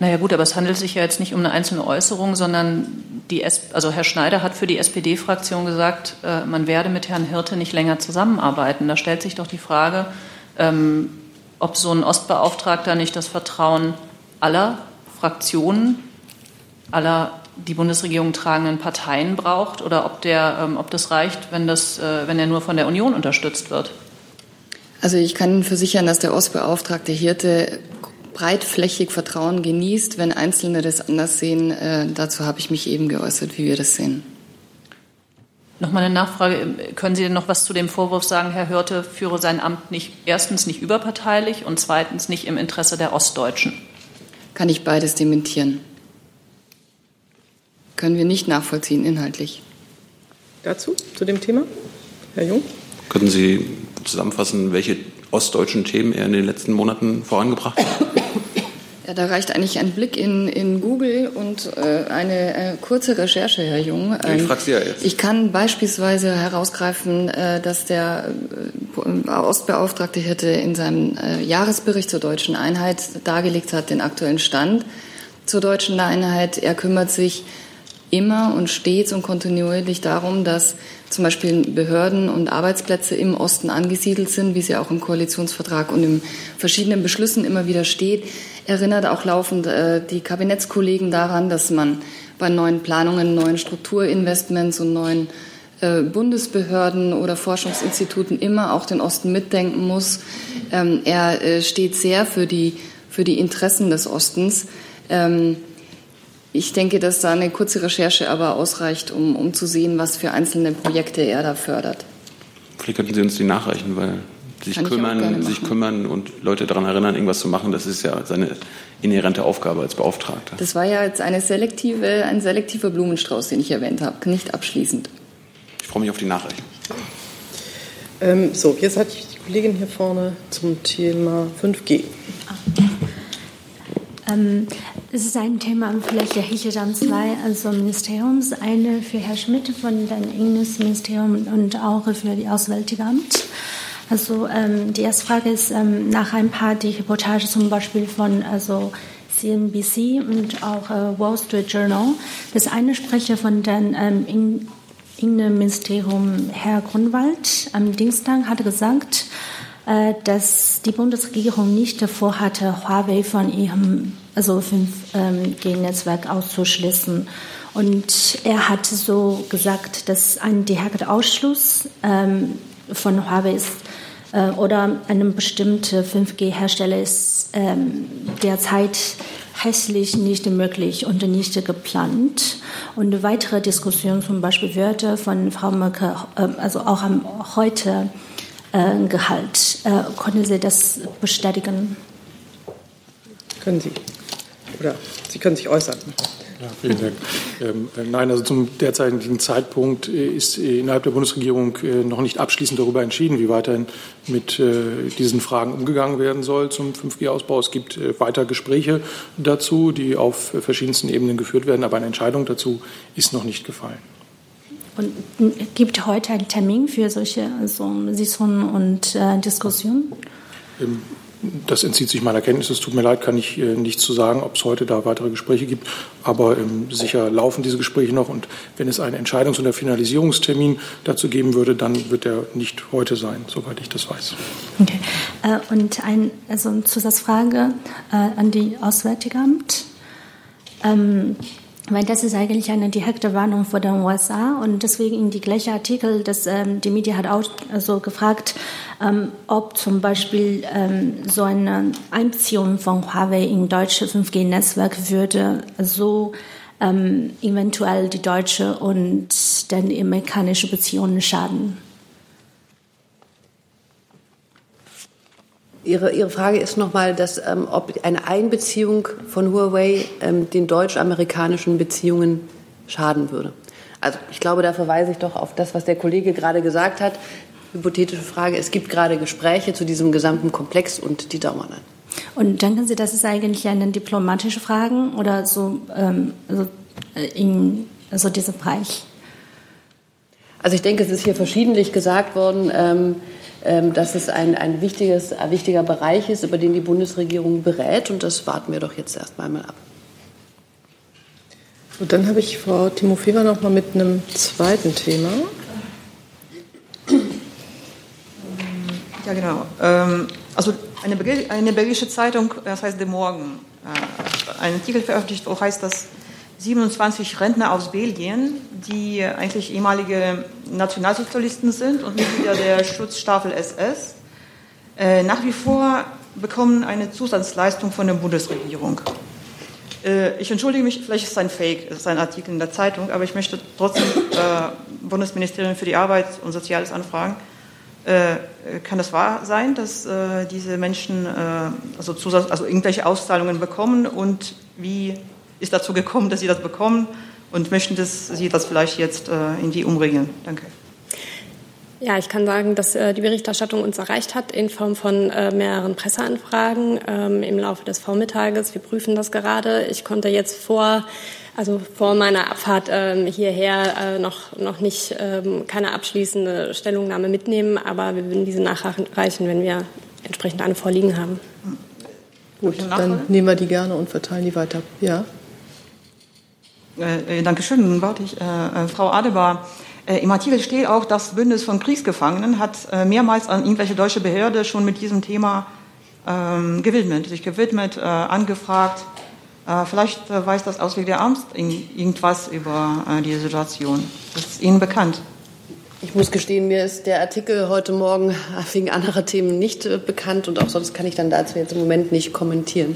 Speaker 17: Naja gut, aber es handelt sich ja jetzt nicht um eine einzelne Äußerung, sondern die S also Herr Schneider hat für die SPD-Fraktion gesagt, äh, man werde mit Herrn Hirte nicht länger zusammenarbeiten. Da stellt sich doch die Frage, ähm, ob so ein Ostbeauftragter nicht das Vertrauen aller Fraktionen, aller die Bundesregierung tragenden Parteien braucht oder ob, der, ähm, ob das reicht, wenn, das, äh, wenn er nur von der Union unterstützt wird.
Speaker 9: Also ich kann Ihnen versichern, dass der Ostbeauftragte Hirte breitflächig Vertrauen genießt. Wenn Einzelne das anders sehen, äh, dazu habe ich mich eben geäußert, wie wir das sehen.
Speaker 17: Nochmal eine Nachfrage. Können Sie denn noch was zu dem Vorwurf sagen, Herr Hörte führe sein Amt nicht, erstens nicht überparteilich und zweitens nicht im Interesse der Ostdeutschen?
Speaker 9: Kann ich beides dementieren. Können wir nicht nachvollziehen, inhaltlich.
Speaker 3: Dazu, zu dem Thema? Herr Jung?
Speaker 1: Können Sie zusammenfassen, welche ostdeutschen Themen er in den letzten Monaten vorangebracht hat?
Speaker 9: Ja, da reicht eigentlich ein Blick in, in Google und äh, eine äh, kurze Recherche, Herr Jung.
Speaker 1: Ähm, ich frage Sie ja jetzt.
Speaker 9: Ich kann beispielsweise herausgreifen, äh, dass der äh, Ostbeauftragte Hirte in seinem äh, Jahresbericht zur deutschen Einheit dargelegt hat, den aktuellen Stand zur deutschen Einheit. Er kümmert sich immer und stets und kontinuierlich darum, dass zum Beispiel Behörden und Arbeitsplätze im Osten angesiedelt sind, wie sie auch im Koalitionsvertrag und in verschiedenen Beschlüssen immer wieder steht. Erinnert auch laufend äh, die Kabinettskollegen daran, dass man bei neuen Planungen, neuen Strukturinvestments und neuen äh, Bundesbehörden oder Forschungsinstituten immer auch den Osten mitdenken muss. Ähm, er äh, steht sehr für die, für die Interessen des Ostens. Ähm, ich denke, dass da eine kurze Recherche aber ausreicht, um, um zu sehen, was für einzelne Projekte er da fördert.
Speaker 1: Vielleicht könnten Sie uns die nachreichen, weil sich kümmern, sich kümmern und Leute daran erinnern, irgendwas zu machen, das ist ja seine inhärente Aufgabe als Beauftragter.
Speaker 9: Das war ja jetzt eine selektive, ein selektiver Blumenstrauß, den ich erwähnt habe, nicht abschließend.
Speaker 1: Ich freue mich auf die Nachricht.
Speaker 3: Ähm, so, jetzt hatte ich die Kollegin hier vorne zum Thema 5G.
Speaker 18: Ähm, es ist ein Thema vielleicht der Hichedam 2, also Ministeriums, eine für Herr Schmidt von dem Innenministerium und auch für das Auswärtige Amt. Also ähm, die erste Frage ist ähm, nach ein paar die Reportage zum Beispiel von also CNBC und auch äh, Wall Street Journal. Das eine Sprecher von dem ähm, Innenministerium, Herr Grunwald, am Dienstag hatte gesagt, dass die Bundesregierung nicht vorhatte, Huawei von ihrem also 5G-Netzwerk auszuschließen. Und er hat so gesagt, dass ein direkter Ausschluss ähm, von Huawei ist äh, oder einem bestimmten 5G-Hersteller ist ähm, derzeit hässlich nicht möglich und nicht geplant. Und weitere Diskussionen, zum Beispiel Wörter von Frau Merkel, äh, also auch heute äh, Gehalt. Äh, können Sie das bestätigen?
Speaker 3: Können Sie. Oder Sie können sich äußern.
Speaker 15: Ja, vielen Dank. Ähm, äh, nein, also zum derzeitigen Zeitpunkt äh, ist innerhalb der Bundesregierung noch nicht abschließend darüber entschieden, wie weiterhin mit äh, diesen Fragen umgegangen werden soll zum 5G-Ausbau. Es gibt äh, weiter Gespräche dazu, die auf verschiedensten Ebenen geführt werden, aber eine Entscheidung dazu ist noch nicht gefallen.
Speaker 18: Und gibt heute einen Termin für solche also Sitzungen und äh, Diskussionen?
Speaker 15: Ähm, das entzieht sich meiner Kenntnis. Es tut mir leid, kann ich äh, nichts zu sagen, ob es heute da weitere Gespräche gibt. Aber ähm, sicher laufen diese Gespräche noch. Und wenn es einen Entscheidungs- oder Finalisierungstermin dazu geben würde, dann wird er nicht heute sein, soweit ich das weiß.
Speaker 18: Okay. Äh, und ein, also eine Zusatzfrage äh, an die Auswärtige Amt. Ähm, weil das ist eigentlich eine direkte Warnung vor den USA und deswegen in die gleiche Artikel, dass ähm, die Media hat auch also gefragt, ähm, ob zum Beispiel ähm, so eine Einbeziehung von Huawei in deutsche 5G-Netzwerk würde so ähm, eventuell die deutsche und dann die amerikanische Beziehungen schaden.
Speaker 11: Ihre, Ihre Frage ist nochmal, dass, ähm, ob eine Einbeziehung von Huawei ähm, den deutsch-amerikanischen Beziehungen schaden würde. Also ich glaube, da verweise ich doch auf das, was der Kollege gerade gesagt hat. Hypothetische Frage. Es gibt gerade Gespräche zu diesem gesamten Komplex und die dauern an.
Speaker 18: Und denken Sie, das ist eigentlich eine diplomatische Frage oder so ähm, also äh, in also diesem Bereich?
Speaker 11: Also ich denke, es ist hier verschiedentlich gesagt worden. Ähm, dass es ein, ein, wichtiges, ein wichtiger Bereich ist, über den die Bundesregierung berät. Und das warten wir doch jetzt erst einmal ab.
Speaker 3: Und dann habe ich Frau Timofeva noch mal mit einem zweiten Thema.
Speaker 10: Ja, genau. Ähm, also eine, eine belgische Zeitung, das heißt De Morgen, äh, einen Artikel veröffentlicht, wo heißt das 27 Rentner aus Belgien, die eigentlich ehemalige Nationalsozialisten sind und Mitglieder der Schutzstaffel SS, äh, nach wie vor bekommen eine Zusatzleistung von der Bundesregierung. Äh, ich entschuldige mich, vielleicht ist es ein Fake, es ist ein Artikel in der Zeitung, aber ich möchte trotzdem äh, Bundesministerium für die Arbeit und Soziales anfragen. Äh, kann es wahr sein, dass äh, diese Menschen äh, also, Zusatz, also irgendwelche Auszahlungen bekommen und wie ist dazu gekommen, dass Sie das bekommen und möchten dass Sie das vielleicht jetzt äh, in die umregeln. Danke.
Speaker 19: Ja, ich kann sagen, dass äh, die Berichterstattung uns erreicht hat in Form von äh, mehreren Presseanfragen ähm, im Laufe des Vormittages. Wir prüfen das gerade. Ich konnte jetzt vor also vor meiner Abfahrt ähm, hierher äh, noch, noch nicht ähm, keine abschließende Stellungnahme mitnehmen, aber wir würden diese nachreichen, wenn wir entsprechend eine vorliegen haben.
Speaker 3: Gut, dann nehmen wir die gerne und verteilen die weiter. Ja.
Speaker 10: Äh, äh, Dankeschön. Warte ich. Äh, äh, Frau Adebar, äh, im Artikel steht auch, das Bündnis von Kriegsgefangenen hat äh, mehrmals an irgendwelche deutsche Behörde schon mit diesem Thema ähm, gewidmet, sich gewidmet, angefragt. vielleicht weiß das Auswärtige Amt irgendwas über diese Situation. Das ist Ihnen bekannt.
Speaker 11: Ich muss gestehen, mir ist der Artikel heute Morgen wegen anderer Themen nicht bekannt und auch sonst kann ich dann dazu jetzt im Moment nicht kommentieren.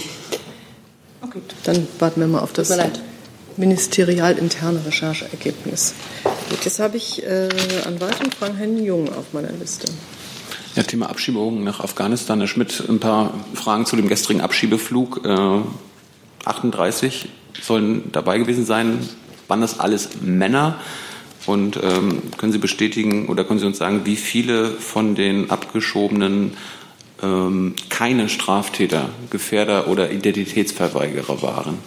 Speaker 3: Okay, dann warten wir mal auf das. Tut mir leid ministerialinterne Rechercheergebnis. Gut, jetzt habe ich äh, an weiteren Fragen Herrn Jung auf meiner Liste.
Speaker 1: Ja, Thema Abschiebung nach Afghanistan. Herr Schmidt, ein paar Fragen zu dem gestrigen Abschiebeflug. Äh, 38 sollen dabei gewesen sein. Waren das alles Männer? Und ähm, können Sie bestätigen oder können Sie uns sagen, wie viele von den abgeschobenen ähm, keine Straftäter, Gefährder oder Identitätsverweigerer waren?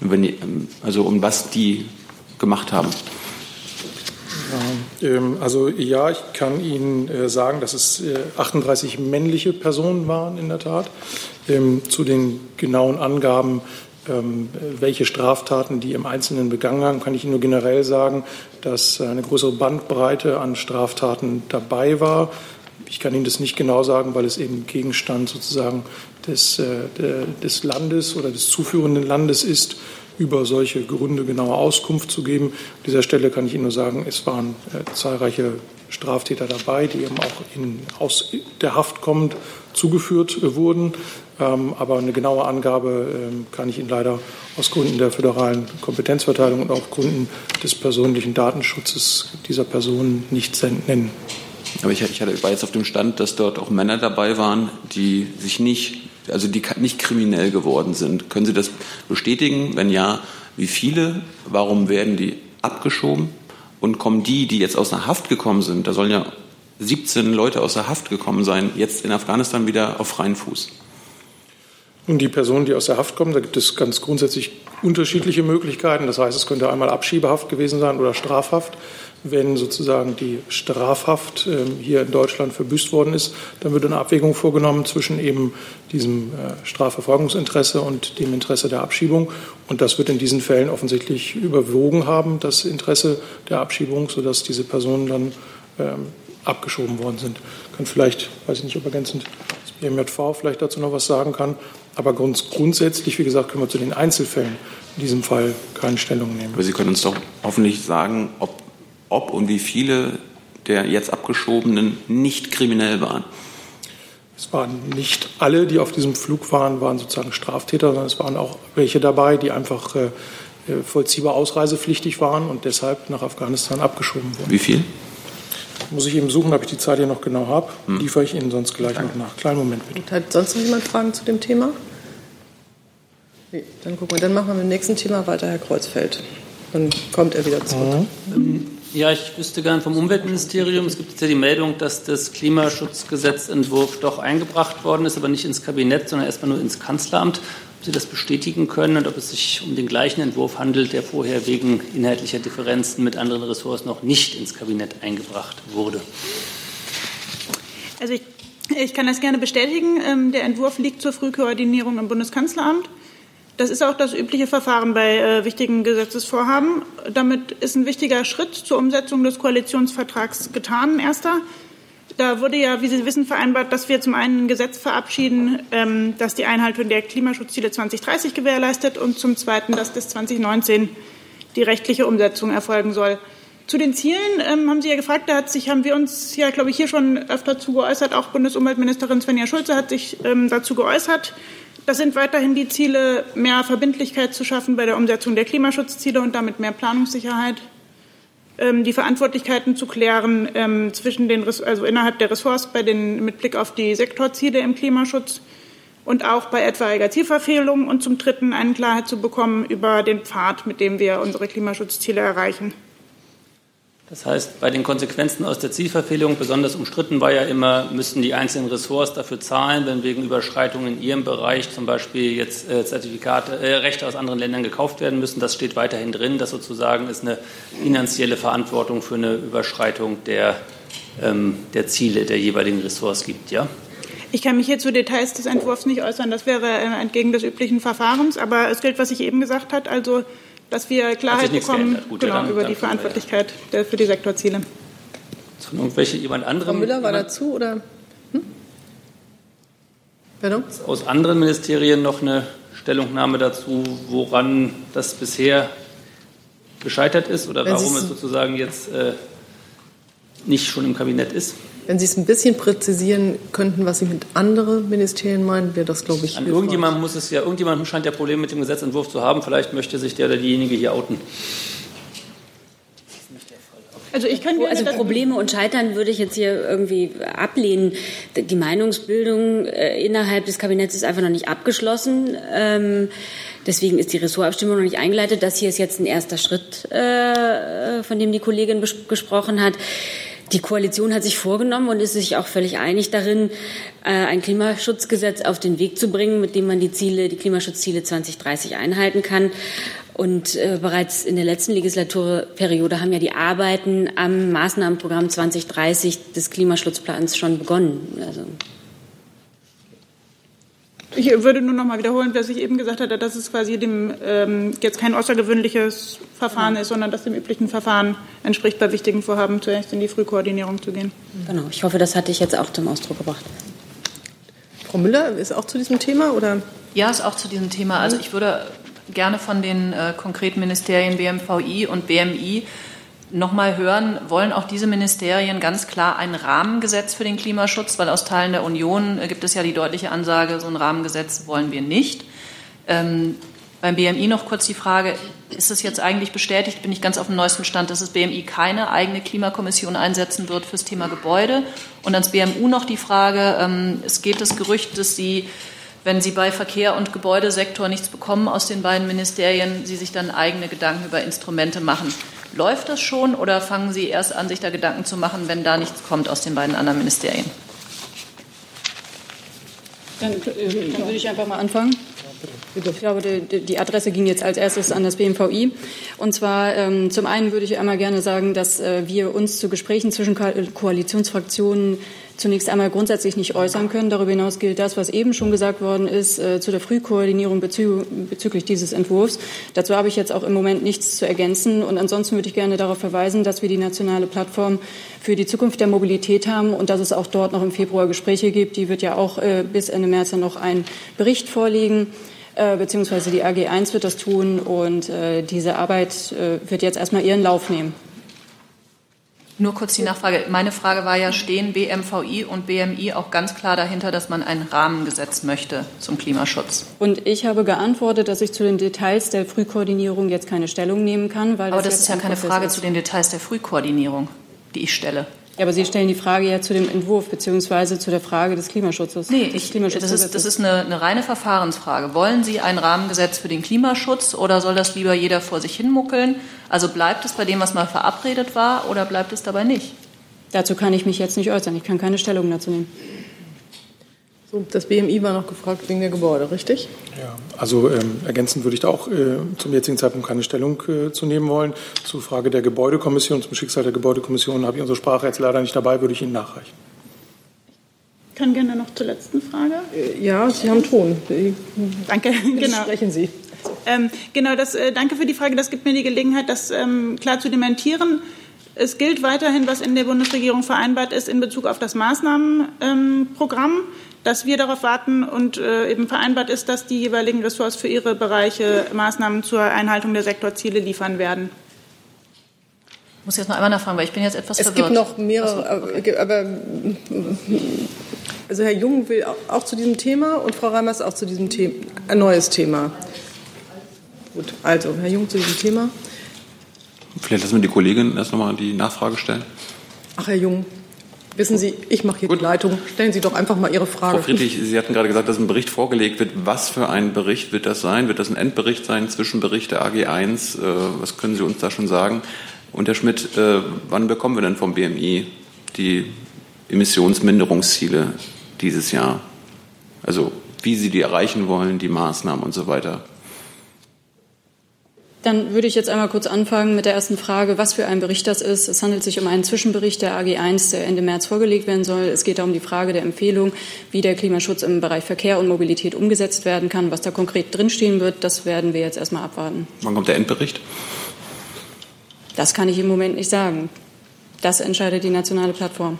Speaker 1: Wenn, also um was die gemacht haben.
Speaker 15: Ähm, also ja, ich kann Ihnen äh, sagen, dass es 38 äh, männliche Personen waren in der Tat. Ähm, zu den genauen Angaben, ähm, welche Straftaten die im Einzelnen begangen haben, kann ich Ihnen nur generell sagen, dass eine größere Bandbreite an Straftaten dabei war. Ich kann Ihnen das nicht genau sagen, weil es eben Gegenstand sozusagen des, äh, des Landes oder des zuführenden Landes ist, über solche Gründe genaue Auskunft zu geben. An dieser Stelle kann ich Ihnen nur sagen, es waren äh, zahlreiche Straftäter dabei, die eben auch in, aus der Haft kommend zugeführt äh, wurden. Ähm, aber eine genaue Angabe ähm, kann ich Ihnen leider aus Gründen der föderalen Kompetenzverteilung und auch Gründen des persönlichen Datenschutzes dieser Personen nicht nennen.
Speaker 1: Aber ich, ich war jetzt auf dem Stand, dass dort auch Männer dabei waren, die sich nicht also die nicht kriminell geworden sind. Können Sie das bestätigen? Wenn ja, wie viele? Warum werden die abgeschoben? Und kommen die, die jetzt aus der Haft gekommen sind, da sollen ja 17 Leute aus der Haft gekommen sein, jetzt in Afghanistan wieder auf freien Fuß?
Speaker 15: Nun, die Personen, die aus der Haft kommen, da gibt es ganz grundsätzlich unterschiedliche Möglichkeiten. Das heißt, es könnte einmal Abschiebehaft gewesen sein oder Strafhaft. wenn sozusagen die Strafhaft ähm, hier in Deutschland verbüßt worden ist, dann wird eine Abwägung vorgenommen zwischen eben diesem äh, Strafverfolgungsinteresse und dem Interesse der Abschiebung. Und das wird in diesen Fällen offensichtlich überwogen haben, das Interesse der Abschiebung, sodass diese Personen dann ähm, abgeschoben worden sind. Kann vielleicht, weiß ich nicht, ob ergänzend das BMJV vielleicht dazu noch was sagen kann. Aber grundsätzlich, wie gesagt, können wir zu den Einzelfällen in diesem Fall keine Stellung nehmen.
Speaker 1: Aber Sie können uns doch hoffentlich sagen, ob, ob und wie viele der jetzt abgeschobenen nicht kriminell waren.
Speaker 15: Es waren nicht alle, die auf diesem Flug waren, waren sozusagen Straftäter, sondern es waren auch welche dabei, die einfach äh, vollziehbar ausreisepflichtig waren und deshalb nach Afghanistan abgeschoben wurden.
Speaker 1: Wie viel?
Speaker 15: Muss ich eben suchen, ob ich die Zahl hier noch genau habe. Hm. Liefere ich Ihnen sonst gleich Danke. noch nach. Kleinen Moment bitte.
Speaker 3: Und hat sonst noch jemand Fragen zu dem Thema? Nee, dann gucken wir, dann machen wir mit dem nächsten Thema weiter, Herr Kreuzfeld. Dann kommt er wieder zurück.
Speaker 20: Mhm. Ja, ich wüsste gern vom Umweltministerium. Es gibt jetzt ja die Meldung, dass das Klimaschutzgesetzentwurf doch eingebracht worden ist, aber nicht ins Kabinett, sondern erstmal nur ins Kanzleramt. Ob Sie das bestätigen können und ob es sich um den gleichen Entwurf handelt, der vorher wegen inhaltlicher Differenzen mit anderen Ressorts noch nicht ins Kabinett eingebracht wurde.
Speaker 21: Also ich, ich kann das gerne bestätigen. Ähm, der Entwurf liegt zur Frühkoordinierung im Bundeskanzleramt. Das ist auch das übliche Verfahren bei äh, wichtigen Gesetzesvorhaben. Damit ist ein wichtiger Schritt zur Umsetzung des Koalitionsvertrags getan, erster. Da wurde ja, wie Sie wissen, vereinbart, dass wir zum einen ein Gesetz verabschieden, ähm, das die Einhaltung der Klimaschutzziele 2030 gewährleistet und zum zweiten, dass bis 2019 die rechtliche Umsetzung erfolgen soll. Zu den Zielen ähm, haben Sie ja gefragt, da hat sich, haben wir uns ja, glaube ich, hier schon öfter zu geäußert. Auch Bundesumweltministerin Svenja Schulze hat sich ähm, dazu geäußert. Das sind weiterhin die Ziele, mehr Verbindlichkeit zu schaffen bei der Umsetzung der Klimaschutzziele und damit mehr Planungssicherheit. Ähm, die Verantwortlichkeiten zu klären ähm, zwischen den, also innerhalb der Ressorts bei den, mit Blick auf die Sektorziele im Klimaschutz und auch bei etwaiger Zielverfehlung und zum Dritten eine Klarheit zu bekommen über den Pfad, mit dem wir unsere Klimaschutzziele erreichen.
Speaker 20: Das heißt, bei den Konsequenzen aus der Zielverfehlung besonders umstritten war ja immer, müssen die einzelnen Ressorts dafür zahlen, wenn wegen Überschreitungen in ihrem Bereich zum Beispiel jetzt äh, Zertifikate, äh, Rechte aus anderen Ländern gekauft werden müssen. Das steht weiterhin drin, dass sozusagen es eine finanzielle Verantwortung für eine Überschreitung der, ähm, der Ziele der jeweiligen Ressorts gibt. Ja?
Speaker 21: Ich kann mich hier zu Details des Entwurfs nicht äußern. Das wäre entgegen des üblichen Verfahrens. Aber es gilt, was ich eben gesagt habe. Also dass wir Klarheit bekommen Gut, genau, ja, dann, über dann die Verantwortlichkeit der, für die Sektorziele.
Speaker 20: Von irgendwelche jemand anderem?
Speaker 3: Frau Müller war dazu oder? Hm?
Speaker 20: Pardon? Aus anderen Ministerien noch eine Stellungnahme dazu, woran das bisher gescheitert ist oder Wenn warum es sozusagen jetzt äh, nicht schon im Kabinett ist?
Speaker 3: Wenn Sie es ein bisschen präzisieren könnten, was Sie mit anderen Ministerien meinen, wäre das, glaube ich,
Speaker 20: An irgendjemand muss es ja, irgendjemand scheint ja Probleme mit dem Gesetzentwurf zu haben. Vielleicht möchte sich der oder diejenige hier outen.
Speaker 2: Also, ich kann also Probleme und Scheitern würde ich jetzt hier irgendwie ablehnen. Die Meinungsbildung äh, innerhalb des Kabinetts ist einfach noch nicht abgeschlossen. Ähm, deswegen ist die Ressortabstimmung noch nicht eingeleitet. Das hier ist jetzt ein erster Schritt, äh, von dem die Kollegin gesprochen hat. Die Koalition hat sich vorgenommen und ist sich auch völlig einig darin, äh, ein Klimaschutzgesetz auf den Weg zu bringen, mit dem man die Ziele, die Klimaschutzziele 2030 einhalten kann. Und äh, bereits in der letzten Legislaturperiode haben ja die Arbeiten am Maßnahmenprogramm 2030 des Klimaschutzplans schon begonnen. Also
Speaker 21: ich würde nur noch mal wiederholen, was ich eben gesagt hatte, dass es quasi dem ähm, jetzt kein außergewöhnliches Verfahren genau. ist, sondern dass dem üblichen Verfahren entspricht, bei wichtigen Vorhaben zuerst in die Frühkoordinierung zu gehen.
Speaker 2: Genau, ich hoffe, das hatte ich jetzt auch zum Ausdruck gebracht.
Speaker 3: Frau Müller, ist auch zu diesem Thema oder?
Speaker 17: Ja, ist auch zu diesem Thema. Also ich würde gerne von den äh, konkreten Ministerien BMVI und BMI nochmal hören, wollen auch diese Ministerien ganz klar ein Rahmengesetz für den Klimaschutz, weil aus Teilen der Union gibt es ja die deutliche Ansage, so ein Rahmengesetz wollen wir nicht. Ähm, beim BMI noch kurz die Frage, ist es jetzt eigentlich bestätigt, bin ich ganz auf dem neuesten Stand, dass das BMI keine eigene Klimakommission einsetzen wird fürs Thema Gebäude? Und ans BMU noch die Frage, ähm, es geht das Gerücht, dass Sie, wenn Sie bei Verkehr und Gebäudesektor nichts bekommen aus den beiden Ministerien, Sie sich dann eigene Gedanken über Instrumente machen. Läuft das schon oder fangen Sie erst an, sich da Gedanken zu machen, wenn da nichts kommt aus den beiden anderen Ministerien?
Speaker 7: Dann, äh, dann würde ich einfach mal anfangen.
Speaker 22: Ich glaube, die Adresse ging jetzt als erstes an das BMVI. Und zwar ähm, zum einen würde ich einmal gerne sagen, dass äh, wir uns zu Gesprächen zwischen Koalitionsfraktionen zunächst einmal grundsätzlich nicht äußern können. Darüber hinaus gilt das, was eben schon gesagt worden ist, äh, zu der Frühkoordinierung bezü bezüglich dieses Entwurfs. Dazu habe ich jetzt auch im Moment nichts zu ergänzen. Und ansonsten würde ich gerne darauf verweisen, dass wir die nationale Plattform für die Zukunft der Mobilität haben und dass es auch dort noch im Februar Gespräche gibt. Die wird ja auch äh, bis Ende März dann noch einen Bericht vorlegen äh, beziehungsweise die AG 1 wird das tun und äh, diese Arbeit äh, wird jetzt erstmal ihren Lauf nehmen.
Speaker 17: Nur kurz die Nachfrage. Meine Frage war ja, stehen BMVI und BMI auch ganz klar dahinter, dass man ein Rahmengesetz möchte zum Klimaschutz?
Speaker 22: Und ich habe geantwortet, dass ich zu den Details der Frühkoordinierung jetzt keine Stellung nehmen kann.
Speaker 17: Weil Aber das, das ist ja keine Frage ist. zu den Details der Frühkoordinierung, die ich stelle.
Speaker 22: Ja, aber Sie stellen die Frage ja zu dem Entwurf beziehungsweise zu der Frage des Klimaschutzes.
Speaker 17: Nee, ich, das ist, das ist eine, eine, reine Verfahrensfrage. Wollen Sie ein Rahmengesetz für den Klimaschutz oder soll das lieber jeder vor sich hinmuckeln? Also bleibt es bei dem, was mal verabredet war oder bleibt es dabei nicht?
Speaker 22: Dazu kann ich mich jetzt nicht äußern. Ich kann keine Stellung dazu nehmen.
Speaker 3: So, das BMI war noch gefragt wegen der Gebäude, richtig?
Speaker 15: Ja, also ähm, ergänzend würde ich da auch äh, zum jetzigen Zeitpunkt keine Stellung äh, zu nehmen wollen. Zur Frage der Gebäudekommission, zum Schicksal der Gebäudekommission habe ich unsere Sprache jetzt leider nicht dabei, würde ich Ihnen nachreichen.
Speaker 21: Ich kann gerne noch zur letzten Frage.
Speaker 3: Äh, ja, Sie haben Ton.
Speaker 21: Danke, (laughs) genau.
Speaker 3: Sprechen Sie.
Speaker 21: Ähm, genau, das, äh, danke für die Frage. Das gibt mir die Gelegenheit, das ähm, klar zu dementieren. Es gilt weiterhin, was in der Bundesregierung vereinbart ist in Bezug auf das Maßnahmenprogramm. Ähm, dass wir darauf warten und äh, eben vereinbart ist, dass die jeweiligen Ressorts für ihre Bereiche Maßnahmen zur Einhaltung der Sektorziele liefern werden.
Speaker 17: Ich muss jetzt noch einmal nachfragen, weil ich bin jetzt etwas
Speaker 3: es
Speaker 17: verwirrt.
Speaker 3: Es gibt noch mehrere, aber also Herr Jung will auch zu diesem Thema und Frau Reimers auch zu diesem Thema, ein neues Thema. Gut, also Herr Jung zu diesem Thema.
Speaker 1: Vielleicht lassen wir die Kollegin erst nochmal die Nachfrage stellen.
Speaker 3: Ach, Herr Jung, Wissen Sie, ich mache hier Gut. die Leitung. Stellen Sie doch einfach mal Ihre Frage.
Speaker 1: Frau Friedrich, Sie hatten gerade gesagt, dass ein Bericht vorgelegt wird. Was für ein Bericht wird das sein? Wird das ein Endbericht sein, Zwischenbericht der AG1? Äh, was können Sie uns da schon sagen? Und Herr Schmidt, äh, wann bekommen wir denn vom BMI die Emissionsminderungsziele dieses Jahr? Also wie Sie die erreichen wollen, die Maßnahmen und so weiter.
Speaker 22: Dann würde ich jetzt einmal kurz anfangen mit der ersten Frage, was für ein Bericht das ist. Es handelt sich um einen Zwischenbericht der AG1, der Ende März vorgelegt werden soll. Es geht darum die Frage der Empfehlung, wie der Klimaschutz im Bereich Verkehr und Mobilität umgesetzt werden kann. Was da konkret drinstehen wird, das werden wir jetzt erstmal abwarten.
Speaker 1: Wann kommt der Endbericht?
Speaker 22: Das kann ich im Moment nicht sagen. Das entscheidet die nationale Plattform.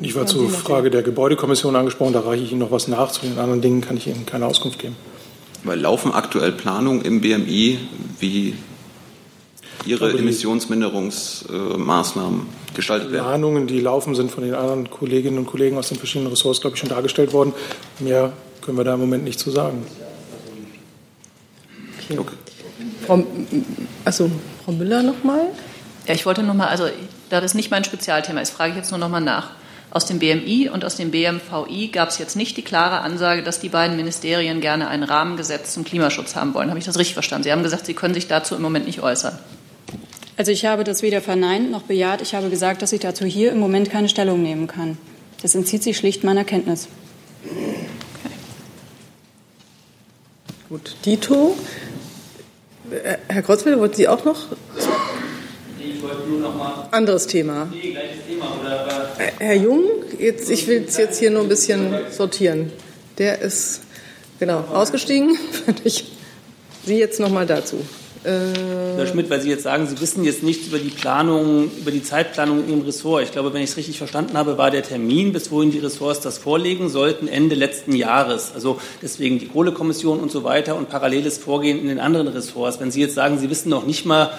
Speaker 15: Ich war zur Frage der Gebäudekommission angesprochen, da reiche ich Ihnen noch was nach. Zu den anderen Dingen kann ich Ihnen keine Auskunft geben.
Speaker 1: Weil laufen aktuell Planungen im BMI, wie Ihre Emissionsminderungsmaßnahmen gestaltet werden?
Speaker 15: Planungen, die laufen, sind von den anderen Kolleginnen und Kollegen aus den verschiedenen Ressorts, glaube ich, schon dargestellt worden. Mehr können wir da im Moment nicht zu sagen.
Speaker 3: Okay. okay. Frau, also, Frau Müller nochmal?
Speaker 17: Ja, ich wollte nochmal, also da das nicht mein Spezialthema ist, frage ich jetzt nur nochmal nach. Aus dem BMI und aus dem BMVI gab es jetzt nicht die klare Ansage, dass die beiden Ministerien gerne ein Rahmengesetz zum Klimaschutz haben wollen. Habe ich das richtig verstanden? Sie haben gesagt, Sie können sich dazu im Moment nicht äußern.
Speaker 22: Also ich habe das weder verneint noch bejaht. Ich habe gesagt, dass ich dazu hier im Moment keine Stellung nehmen kann. Das entzieht sich schlicht meiner Kenntnis. Okay.
Speaker 3: Gut, Dito. Äh, Herr Kreuzfeld, wollten Sie auch noch?
Speaker 20: Ich wollte nur noch mal.
Speaker 3: Anderes Thema.
Speaker 20: Nee,
Speaker 3: Herr Jung, jetzt, ich will es jetzt hier nur ein bisschen sortieren. Der ist genau ausgestiegen. (laughs) Sie jetzt noch mal dazu.
Speaker 20: Äh, Herr Schmidt, weil Sie jetzt sagen, Sie wissen jetzt nichts über die Planung, über die Zeitplanung in Ihrem Ressort. Ich glaube, wenn ich es richtig verstanden habe, war der Termin, bis wohin die Ressorts das vorlegen sollten, Ende letzten Jahres. Also deswegen die Kohlekommission und so weiter und paralleles Vorgehen in den anderen Ressorts. Wenn Sie jetzt sagen, Sie wissen noch nicht mal,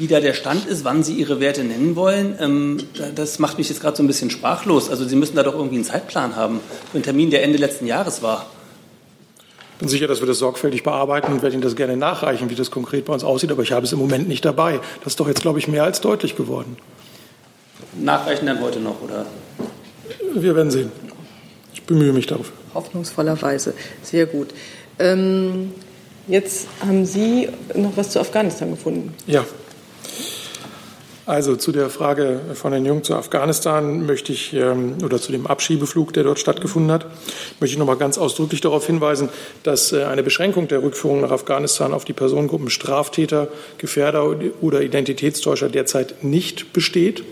Speaker 20: wie da der Stand ist, wann Sie Ihre Werte nennen wollen, ähm, das macht mich jetzt gerade so ein bisschen sprachlos. Also Sie müssen da doch irgendwie einen Zeitplan haben für einen Termin, der Ende letzten Jahres war.
Speaker 15: Ich bin sicher, dass wir das sorgfältig bearbeiten und werde Ihnen das gerne nachreichen, wie das konkret bei uns aussieht. Aber ich habe es im Moment nicht dabei. Das ist doch jetzt, glaube ich, mehr als deutlich geworden.
Speaker 20: Nachreichen dann heute noch, oder?
Speaker 15: Wir werden sehen. Ich bemühe mich darauf.
Speaker 3: Hoffnungsvollerweise. Sehr gut. Ähm, jetzt haben Sie noch was zu Afghanistan gefunden.
Speaker 15: Ja. Also zu der Frage von Herrn Jung zu Afghanistan möchte ich ähm, oder zu dem Abschiebeflug, der dort stattgefunden hat, möchte ich noch mal ganz ausdrücklich darauf hinweisen, dass äh, eine Beschränkung der Rückführung nach Afghanistan auf die Personengruppen Straftäter, Gefährder oder Identitätstäuscher derzeit nicht besteht.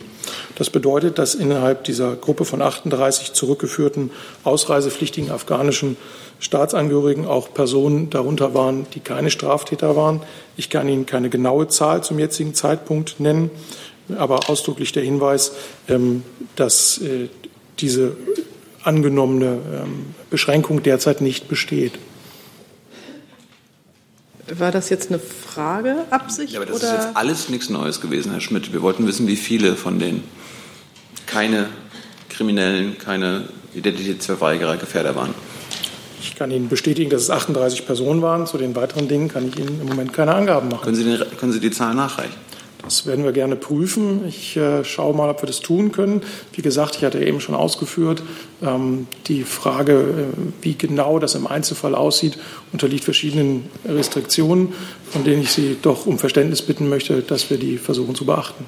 Speaker 15: Das bedeutet, dass innerhalb dieser Gruppe von 38 zurückgeführten ausreisepflichtigen afghanischen Staatsangehörigen auch Personen darunter waren, die keine Straftäter waren. Ich kann Ihnen keine genaue Zahl zum jetzigen Zeitpunkt nennen, aber ausdrücklich der Hinweis, ähm, dass äh, diese angenommene ähm, Beschränkung derzeit nicht besteht.
Speaker 3: War das jetzt eine Frage, Absicht?
Speaker 1: Ja, aber das
Speaker 3: oder?
Speaker 1: ist jetzt alles nichts Neues gewesen, Herr Schmidt. Wir wollten wissen, wie viele von denen keine Kriminellen, keine Identitätsverweigerer, Gefährder waren.
Speaker 15: Ich kann Ihnen bestätigen, dass es 38 Personen waren. Zu den weiteren Dingen kann ich Ihnen im Moment keine Angaben machen.
Speaker 1: Können Sie, den, können Sie die Zahl nachreichen?
Speaker 15: Das werden wir gerne prüfen. Ich äh, schaue mal, ob wir das tun können. Wie gesagt, ich hatte eben schon ausgeführt, ähm, die Frage, äh, wie genau das im Einzelfall aussieht, unterliegt verschiedenen Restriktionen, von denen ich Sie doch um Verständnis bitten möchte, dass wir die versuchen zu beachten.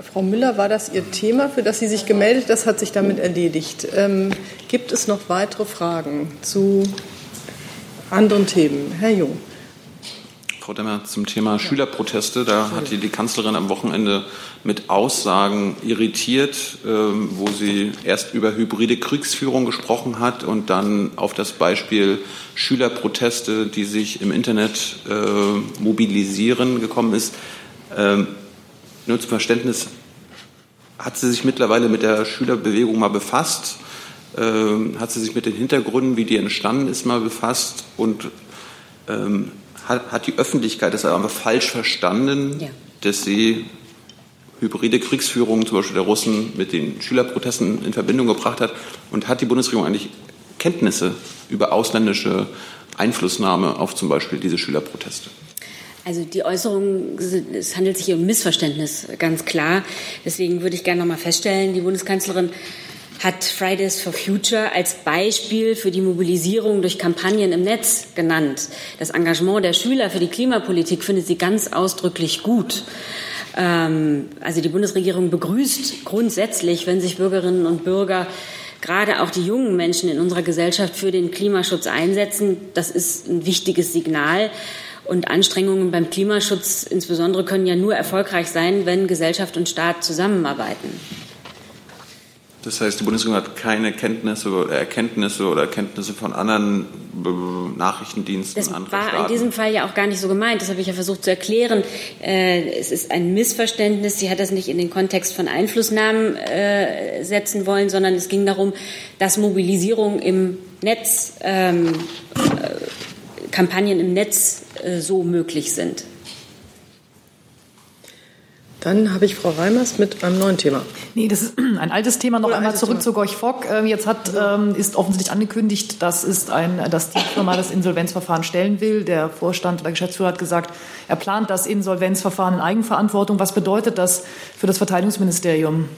Speaker 3: Frau Müller, war das Ihr Thema, für das Sie sich gemeldet? Das hat sich damit erledigt. Ähm, gibt es noch weitere Fragen zu anderen Themen? Herr Jung.
Speaker 1: Frau Demmer, zum Thema Schülerproteste, da hat die, die Kanzlerin am Wochenende mit Aussagen irritiert, ähm, wo sie erst über hybride Kriegsführung gesprochen hat und dann auf das Beispiel Schülerproteste, die sich im Internet äh, mobilisieren, gekommen ist. Ähm, nur zum Verständnis, hat sie sich mittlerweile mit der Schülerbewegung mal befasst? Ähm, hat sie sich mit den Hintergründen, wie die entstanden ist, mal befasst? Und ähm, hat, hat, die Öffentlichkeit das aber falsch verstanden, ja. dass sie hybride Kriegsführung, zum Beispiel der Russen, mit den Schülerprotesten in Verbindung gebracht hat? Und hat die Bundesregierung eigentlich Kenntnisse über ausländische Einflussnahme auf zum Beispiel diese Schülerproteste?
Speaker 2: Also die Äußerung, es handelt sich hier um Missverständnis, ganz klar. Deswegen würde ich gerne noch mal feststellen, die Bundeskanzlerin hat Fridays for Future als Beispiel für die Mobilisierung durch Kampagnen im Netz genannt. Das Engagement der Schüler für die Klimapolitik findet sie ganz ausdrücklich gut. Ähm, also die Bundesregierung begrüßt grundsätzlich, wenn sich Bürgerinnen und Bürger gerade auch die jungen Menschen in unserer Gesellschaft für den Klimaschutz einsetzen. Das ist ein wichtiges Signal. Und Anstrengungen beim Klimaschutz insbesondere können ja nur erfolgreich sein, wenn Gesellschaft und Staat zusammenarbeiten.
Speaker 1: Das heißt, die Bundesregierung hat keine Kenntnisse oder Erkenntnisse oder Erkenntnisse von anderen äh, Nachrichtendiensten
Speaker 2: das
Speaker 1: anderer
Speaker 2: war
Speaker 1: Staaten.
Speaker 2: in diesem Fall ja auch gar nicht so gemeint. Das habe ich ja versucht zu erklären. Äh, es ist ein Missverständnis. Sie hat das nicht in den Kontext von Einflussnahmen äh, setzen wollen, sondern es ging darum, dass Mobilisierung im Netz, ähm, Kampagnen im Netz so möglich sind.
Speaker 3: Dann habe ich Frau Reimers mit einem neuen Thema.
Speaker 16: Nee, das ist ein altes Thema. Noch Oder einmal zurück Thema. zu Gorch Fock. Jetzt hat, ähm, ist offensichtlich angekündigt, dass, ist ein, dass die Firma das Insolvenzverfahren stellen will. Der Vorstand oder Geschäftsführer hat gesagt, er plant das Insolvenzverfahren in Eigenverantwortung. Was bedeutet das für das Verteidigungsministerium?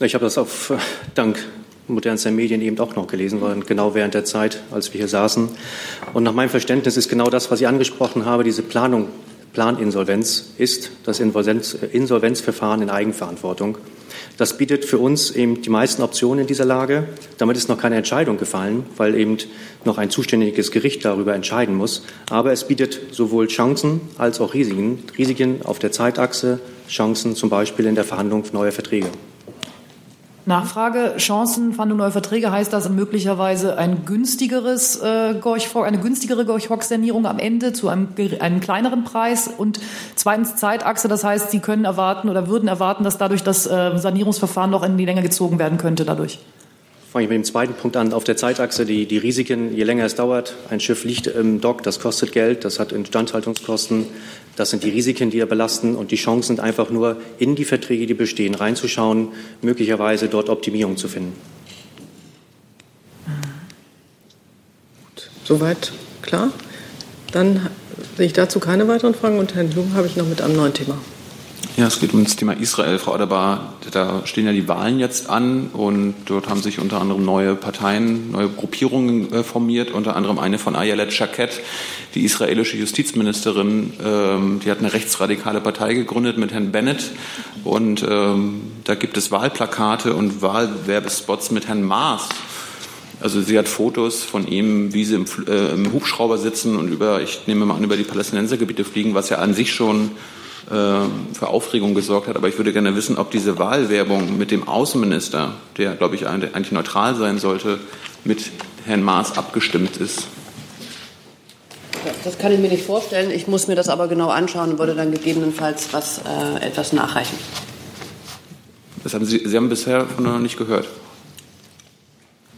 Speaker 12: Ich habe das auf äh, Dank modernster Medien eben auch noch gelesen, weil genau während der Zeit, als wir hier saßen. Und nach meinem Verständnis ist genau das, was ich angesprochen habe, diese Planung, Planinsolvenz ist das Insolvenz, Insolvenzverfahren in Eigenverantwortung. Das bietet für uns eben die meisten Optionen in dieser Lage. Damit ist noch keine Entscheidung gefallen, weil eben noch ein zuständiges Gericht darüber entscheiden muss. Aber es bietet sowohl Chancen als auch Risiken. Risiken auf der Zeitachse, Chancen zum Beispiel in der Verhandlung neuer Verträge.
Speaker 16: Nachfrage, Chancenfahndung neuer Verträge heißt das möglicherweise ein günstigeres äh, eine günstigere Gorch-Fock-Sanierung am Ende zu einem, einem kleineren Preis und zweitens Zeitachse, das heißt, Sie können erwarten oder würden erwarten, dass dadurch das äh, Sanierungsverfahren noch in die Länge gezogen werden könnte dadurch.
Speaker 12: Fange ich mit dem zweiten Punkt an. Auf der Zeitachse die, die Risiken, je länger es dauert, ein Schiff liegt im Dock, das kostet Geld, das hat Instandhaltungskosten, das sind die Risiken, die er belasten und die Chancen sind einfach nur, in die Verträge, die bestehen, reinzuschauen, möglicherweise dort Optimierung zu finden.
Speaker 3: Soweit klar. Dann sehe ich dazu keine weiteren Fragen und Herrn Jung habe ich noch mit einem neuen Thema.
Speaker 1: Ja, es geht um das Thema Israel, Frau Adebar. Da stehen ja die Wahlen jetzt an und dort haben sich unter anderem neue Parteien, neue Gruppierungen äh, formiert, unter anderem eine von Ayelet Shaked, die israelische Justizministerin. Ähm, die hat eine rechtsradikale Partei gegründet mit Herrn Bennett und ähm, da gibt es Wahlplakate und Wahlwerbespots mit Herrn Maas. Also sie hat Fotos von ihm, wie sie im, äh, im Hubschrauber sitzen und über, ich nehme mal an, über die Palästinensergebiete fliegen, was ja an sich schon für Aufregung gesorgt hat. Aber ich würde gerne wissen, ob diese Wahlwerbung mit dem Außenminister, der, glaube ich, eigentlich neutral sein sollte, mit Herrn Maas abgestimmt ist.
Speaker 11: Das kann ich mir nicht vorstellen. Ich muss mir das aber genau anschauen und würde dann gegebenenfalls was, äh, etwas nachreichen.
Speaker 1: Das haben Sie, Sie haben bisher noch nicht gehört.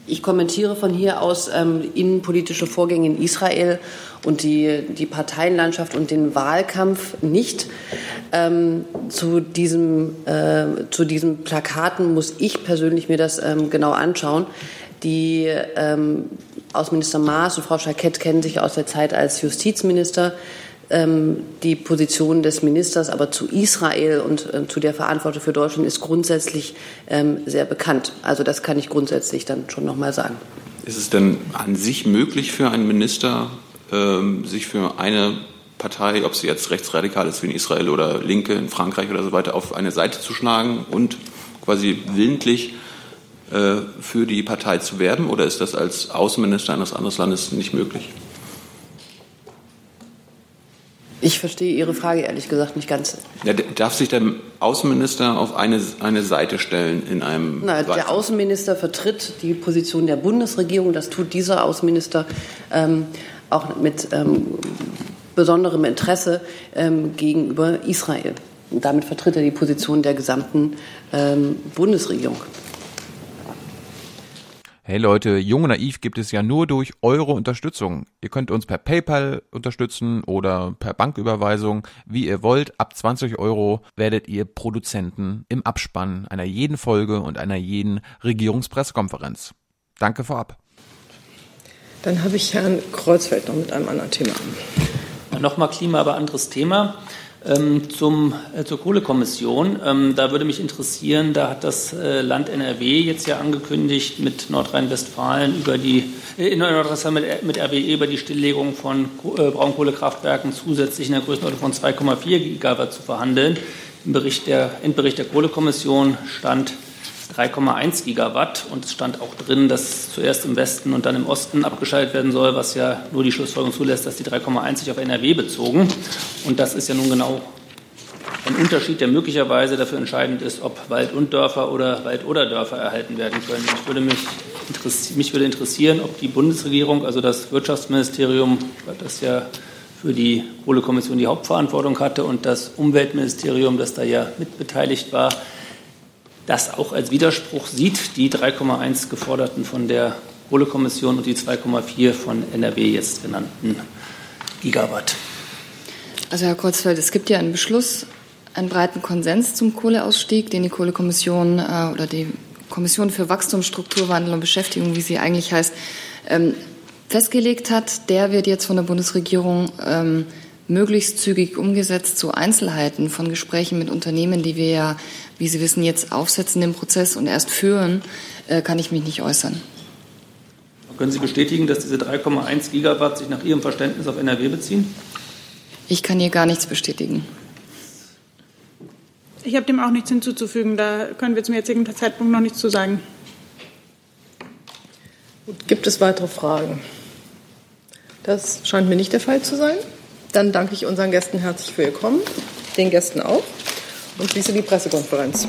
Speaker 11: Ich kommentiere von hier aus ähm, innenpolitische Vorgänge in Israel und die, die Parteienlandschaft und den Wahlkampf nicht. Ähm, zu, diesem, äh, zu diesen Plakaten muss ich persönlich mir das ähm, genau anschauen. Die ähm, Außenminister Maas und Frau Schakett kennen sich aus der Zeit als Justizminister. Ähm, die Position des Ministers aber zu Israel und äh, zu der Verantwortung für Deutschland ist grundsätzlich ähm, sehr bekannt. Also das kann ich grundsätzlich dann schon noch mal sagen.
Speaker 1: Ist es denn an sich möglich für einen Minister, ähm, sich für eine Partei, ob sie jetzt rechtsradikal ist wie in Israel oder Linke in Frankreich oder so weiter, auf eine Seite zu schlagen und quasi willentlich äh, für die Partei zu werben? Oder ist das als Außenminister eines anderen Landes nicht möglich?
Speaker 11: Ich verstehe Ihre Frage ehrlich gesagt nicht ganz.
Speaker 1: Ja, darf sich der Außenminister auf eine, eine Seite stellen in einem.
Speaker 11: Na, der Außenminister vertritt die Position der Bundesregierung. Das tut dieser Außenminister ähm, auch mit ähm, besonderem Interesse ähm, gegenüber Israel. Und damit vertritt er die Position der gesamten ähm, Bundesregierung.
Speaker 23: Hey Leute, Jung und Naiv gibt es ja nur durch eure Unterstützung. Ihr könnt uns per PayPal unterstützen oder per Banküberweisung, wie ihr wollt. Ab 20 Euro werdet ihr Produzenten im Abspann einer jeden Folge und einer jeden Regierungspressekonferenz. Danke vorab.
Speaker 3: Dann habe ich Herrn Kreuzfeld noch mit einem anderen Thema.
Speaker 20: Nochmal Klima, aber anderes Thema. Ähm, zum, äh, zur Kohlekommission. Ähm, da würde mich interessieren, da hat das äh, Land NRW jetzt ja angekündigt, mit Nordrhein-Westfalen über die, äh, in Nordrhein-Westfalen mit, mit RWE über die Stilllegung von äh, Braunkohlekraftwerken zusätzlich in der Größenordnung von 2,4 Gigawatt zu verhandeln. Im Bericht der, Endbericht der Kohlekommission stand 3,1 Gigawatt. Und es stand auch drin, dass zuerst im Westen und dann im Osten abgeschaltet werden soll, was ja nur die Schlussfolgerung zulässt, dass die 3,1 sich auf NRW bezogen. Und das ist ja nun genau ein Unterschied, der möglicherweise dafür entscheidend ist, ob Wald und Dörfer oder Wald oder Dörfer erhalten werden können. Ich würde mich, mich würde interessieren, ob die Bundesregierung, also das Wirtschaftsministerium, das ja für die Kohlekommission die Hauptverantwortung hatte und das Umweltministerium, das da ja mitbeteiligt war, das auch als Widerspruch sieht, die 3,1 geforderten von der Kohlekommission und die 2,4 von NRW jetzt genannten Gigawatt.
Speaker 9: Also Herr Kurzfeld, es gibt ja einen Beschluss, einen breiten Konsens zum Kohleausstieg, den die Kohlekommission äh, oder die Kommission für Wachstum, Strukturwandel und Beschäftigung, wie sie eigentlich heißt, ähm, festgelegt hat. Der wird jetzt von der Bundesregierung ähm, möglichst zügig umgesetzt zu Einzelheiten von Gesprächen mit Unternehmen, die wir ja, wie Sie wissen, jetzt aufsetzen im Prozess und erst führen, äh, kann ich mich nicht äußern.
Speaker 20: Können Sie bestätigen, dass diese 3,1 Gigawatt sich nach Ihrem Verständnis auf NRW beziehen?
Speaker 9: Ich kann hier gar nichts bestätigen.
Speaker 21: Ich habe dem auch nichts hinzuzufügen. Da können wir zum jetzigen Zeitpunkt noch nichts zu sagen.
Speaker 3: Gut, gibt es weitere Fragen? Das scheint mir nicht der Fall zu sein. Dann danke ich unseren Gästen herzlich für ihr Kommen, den Gästen auch und schließe die Pressekonferenz.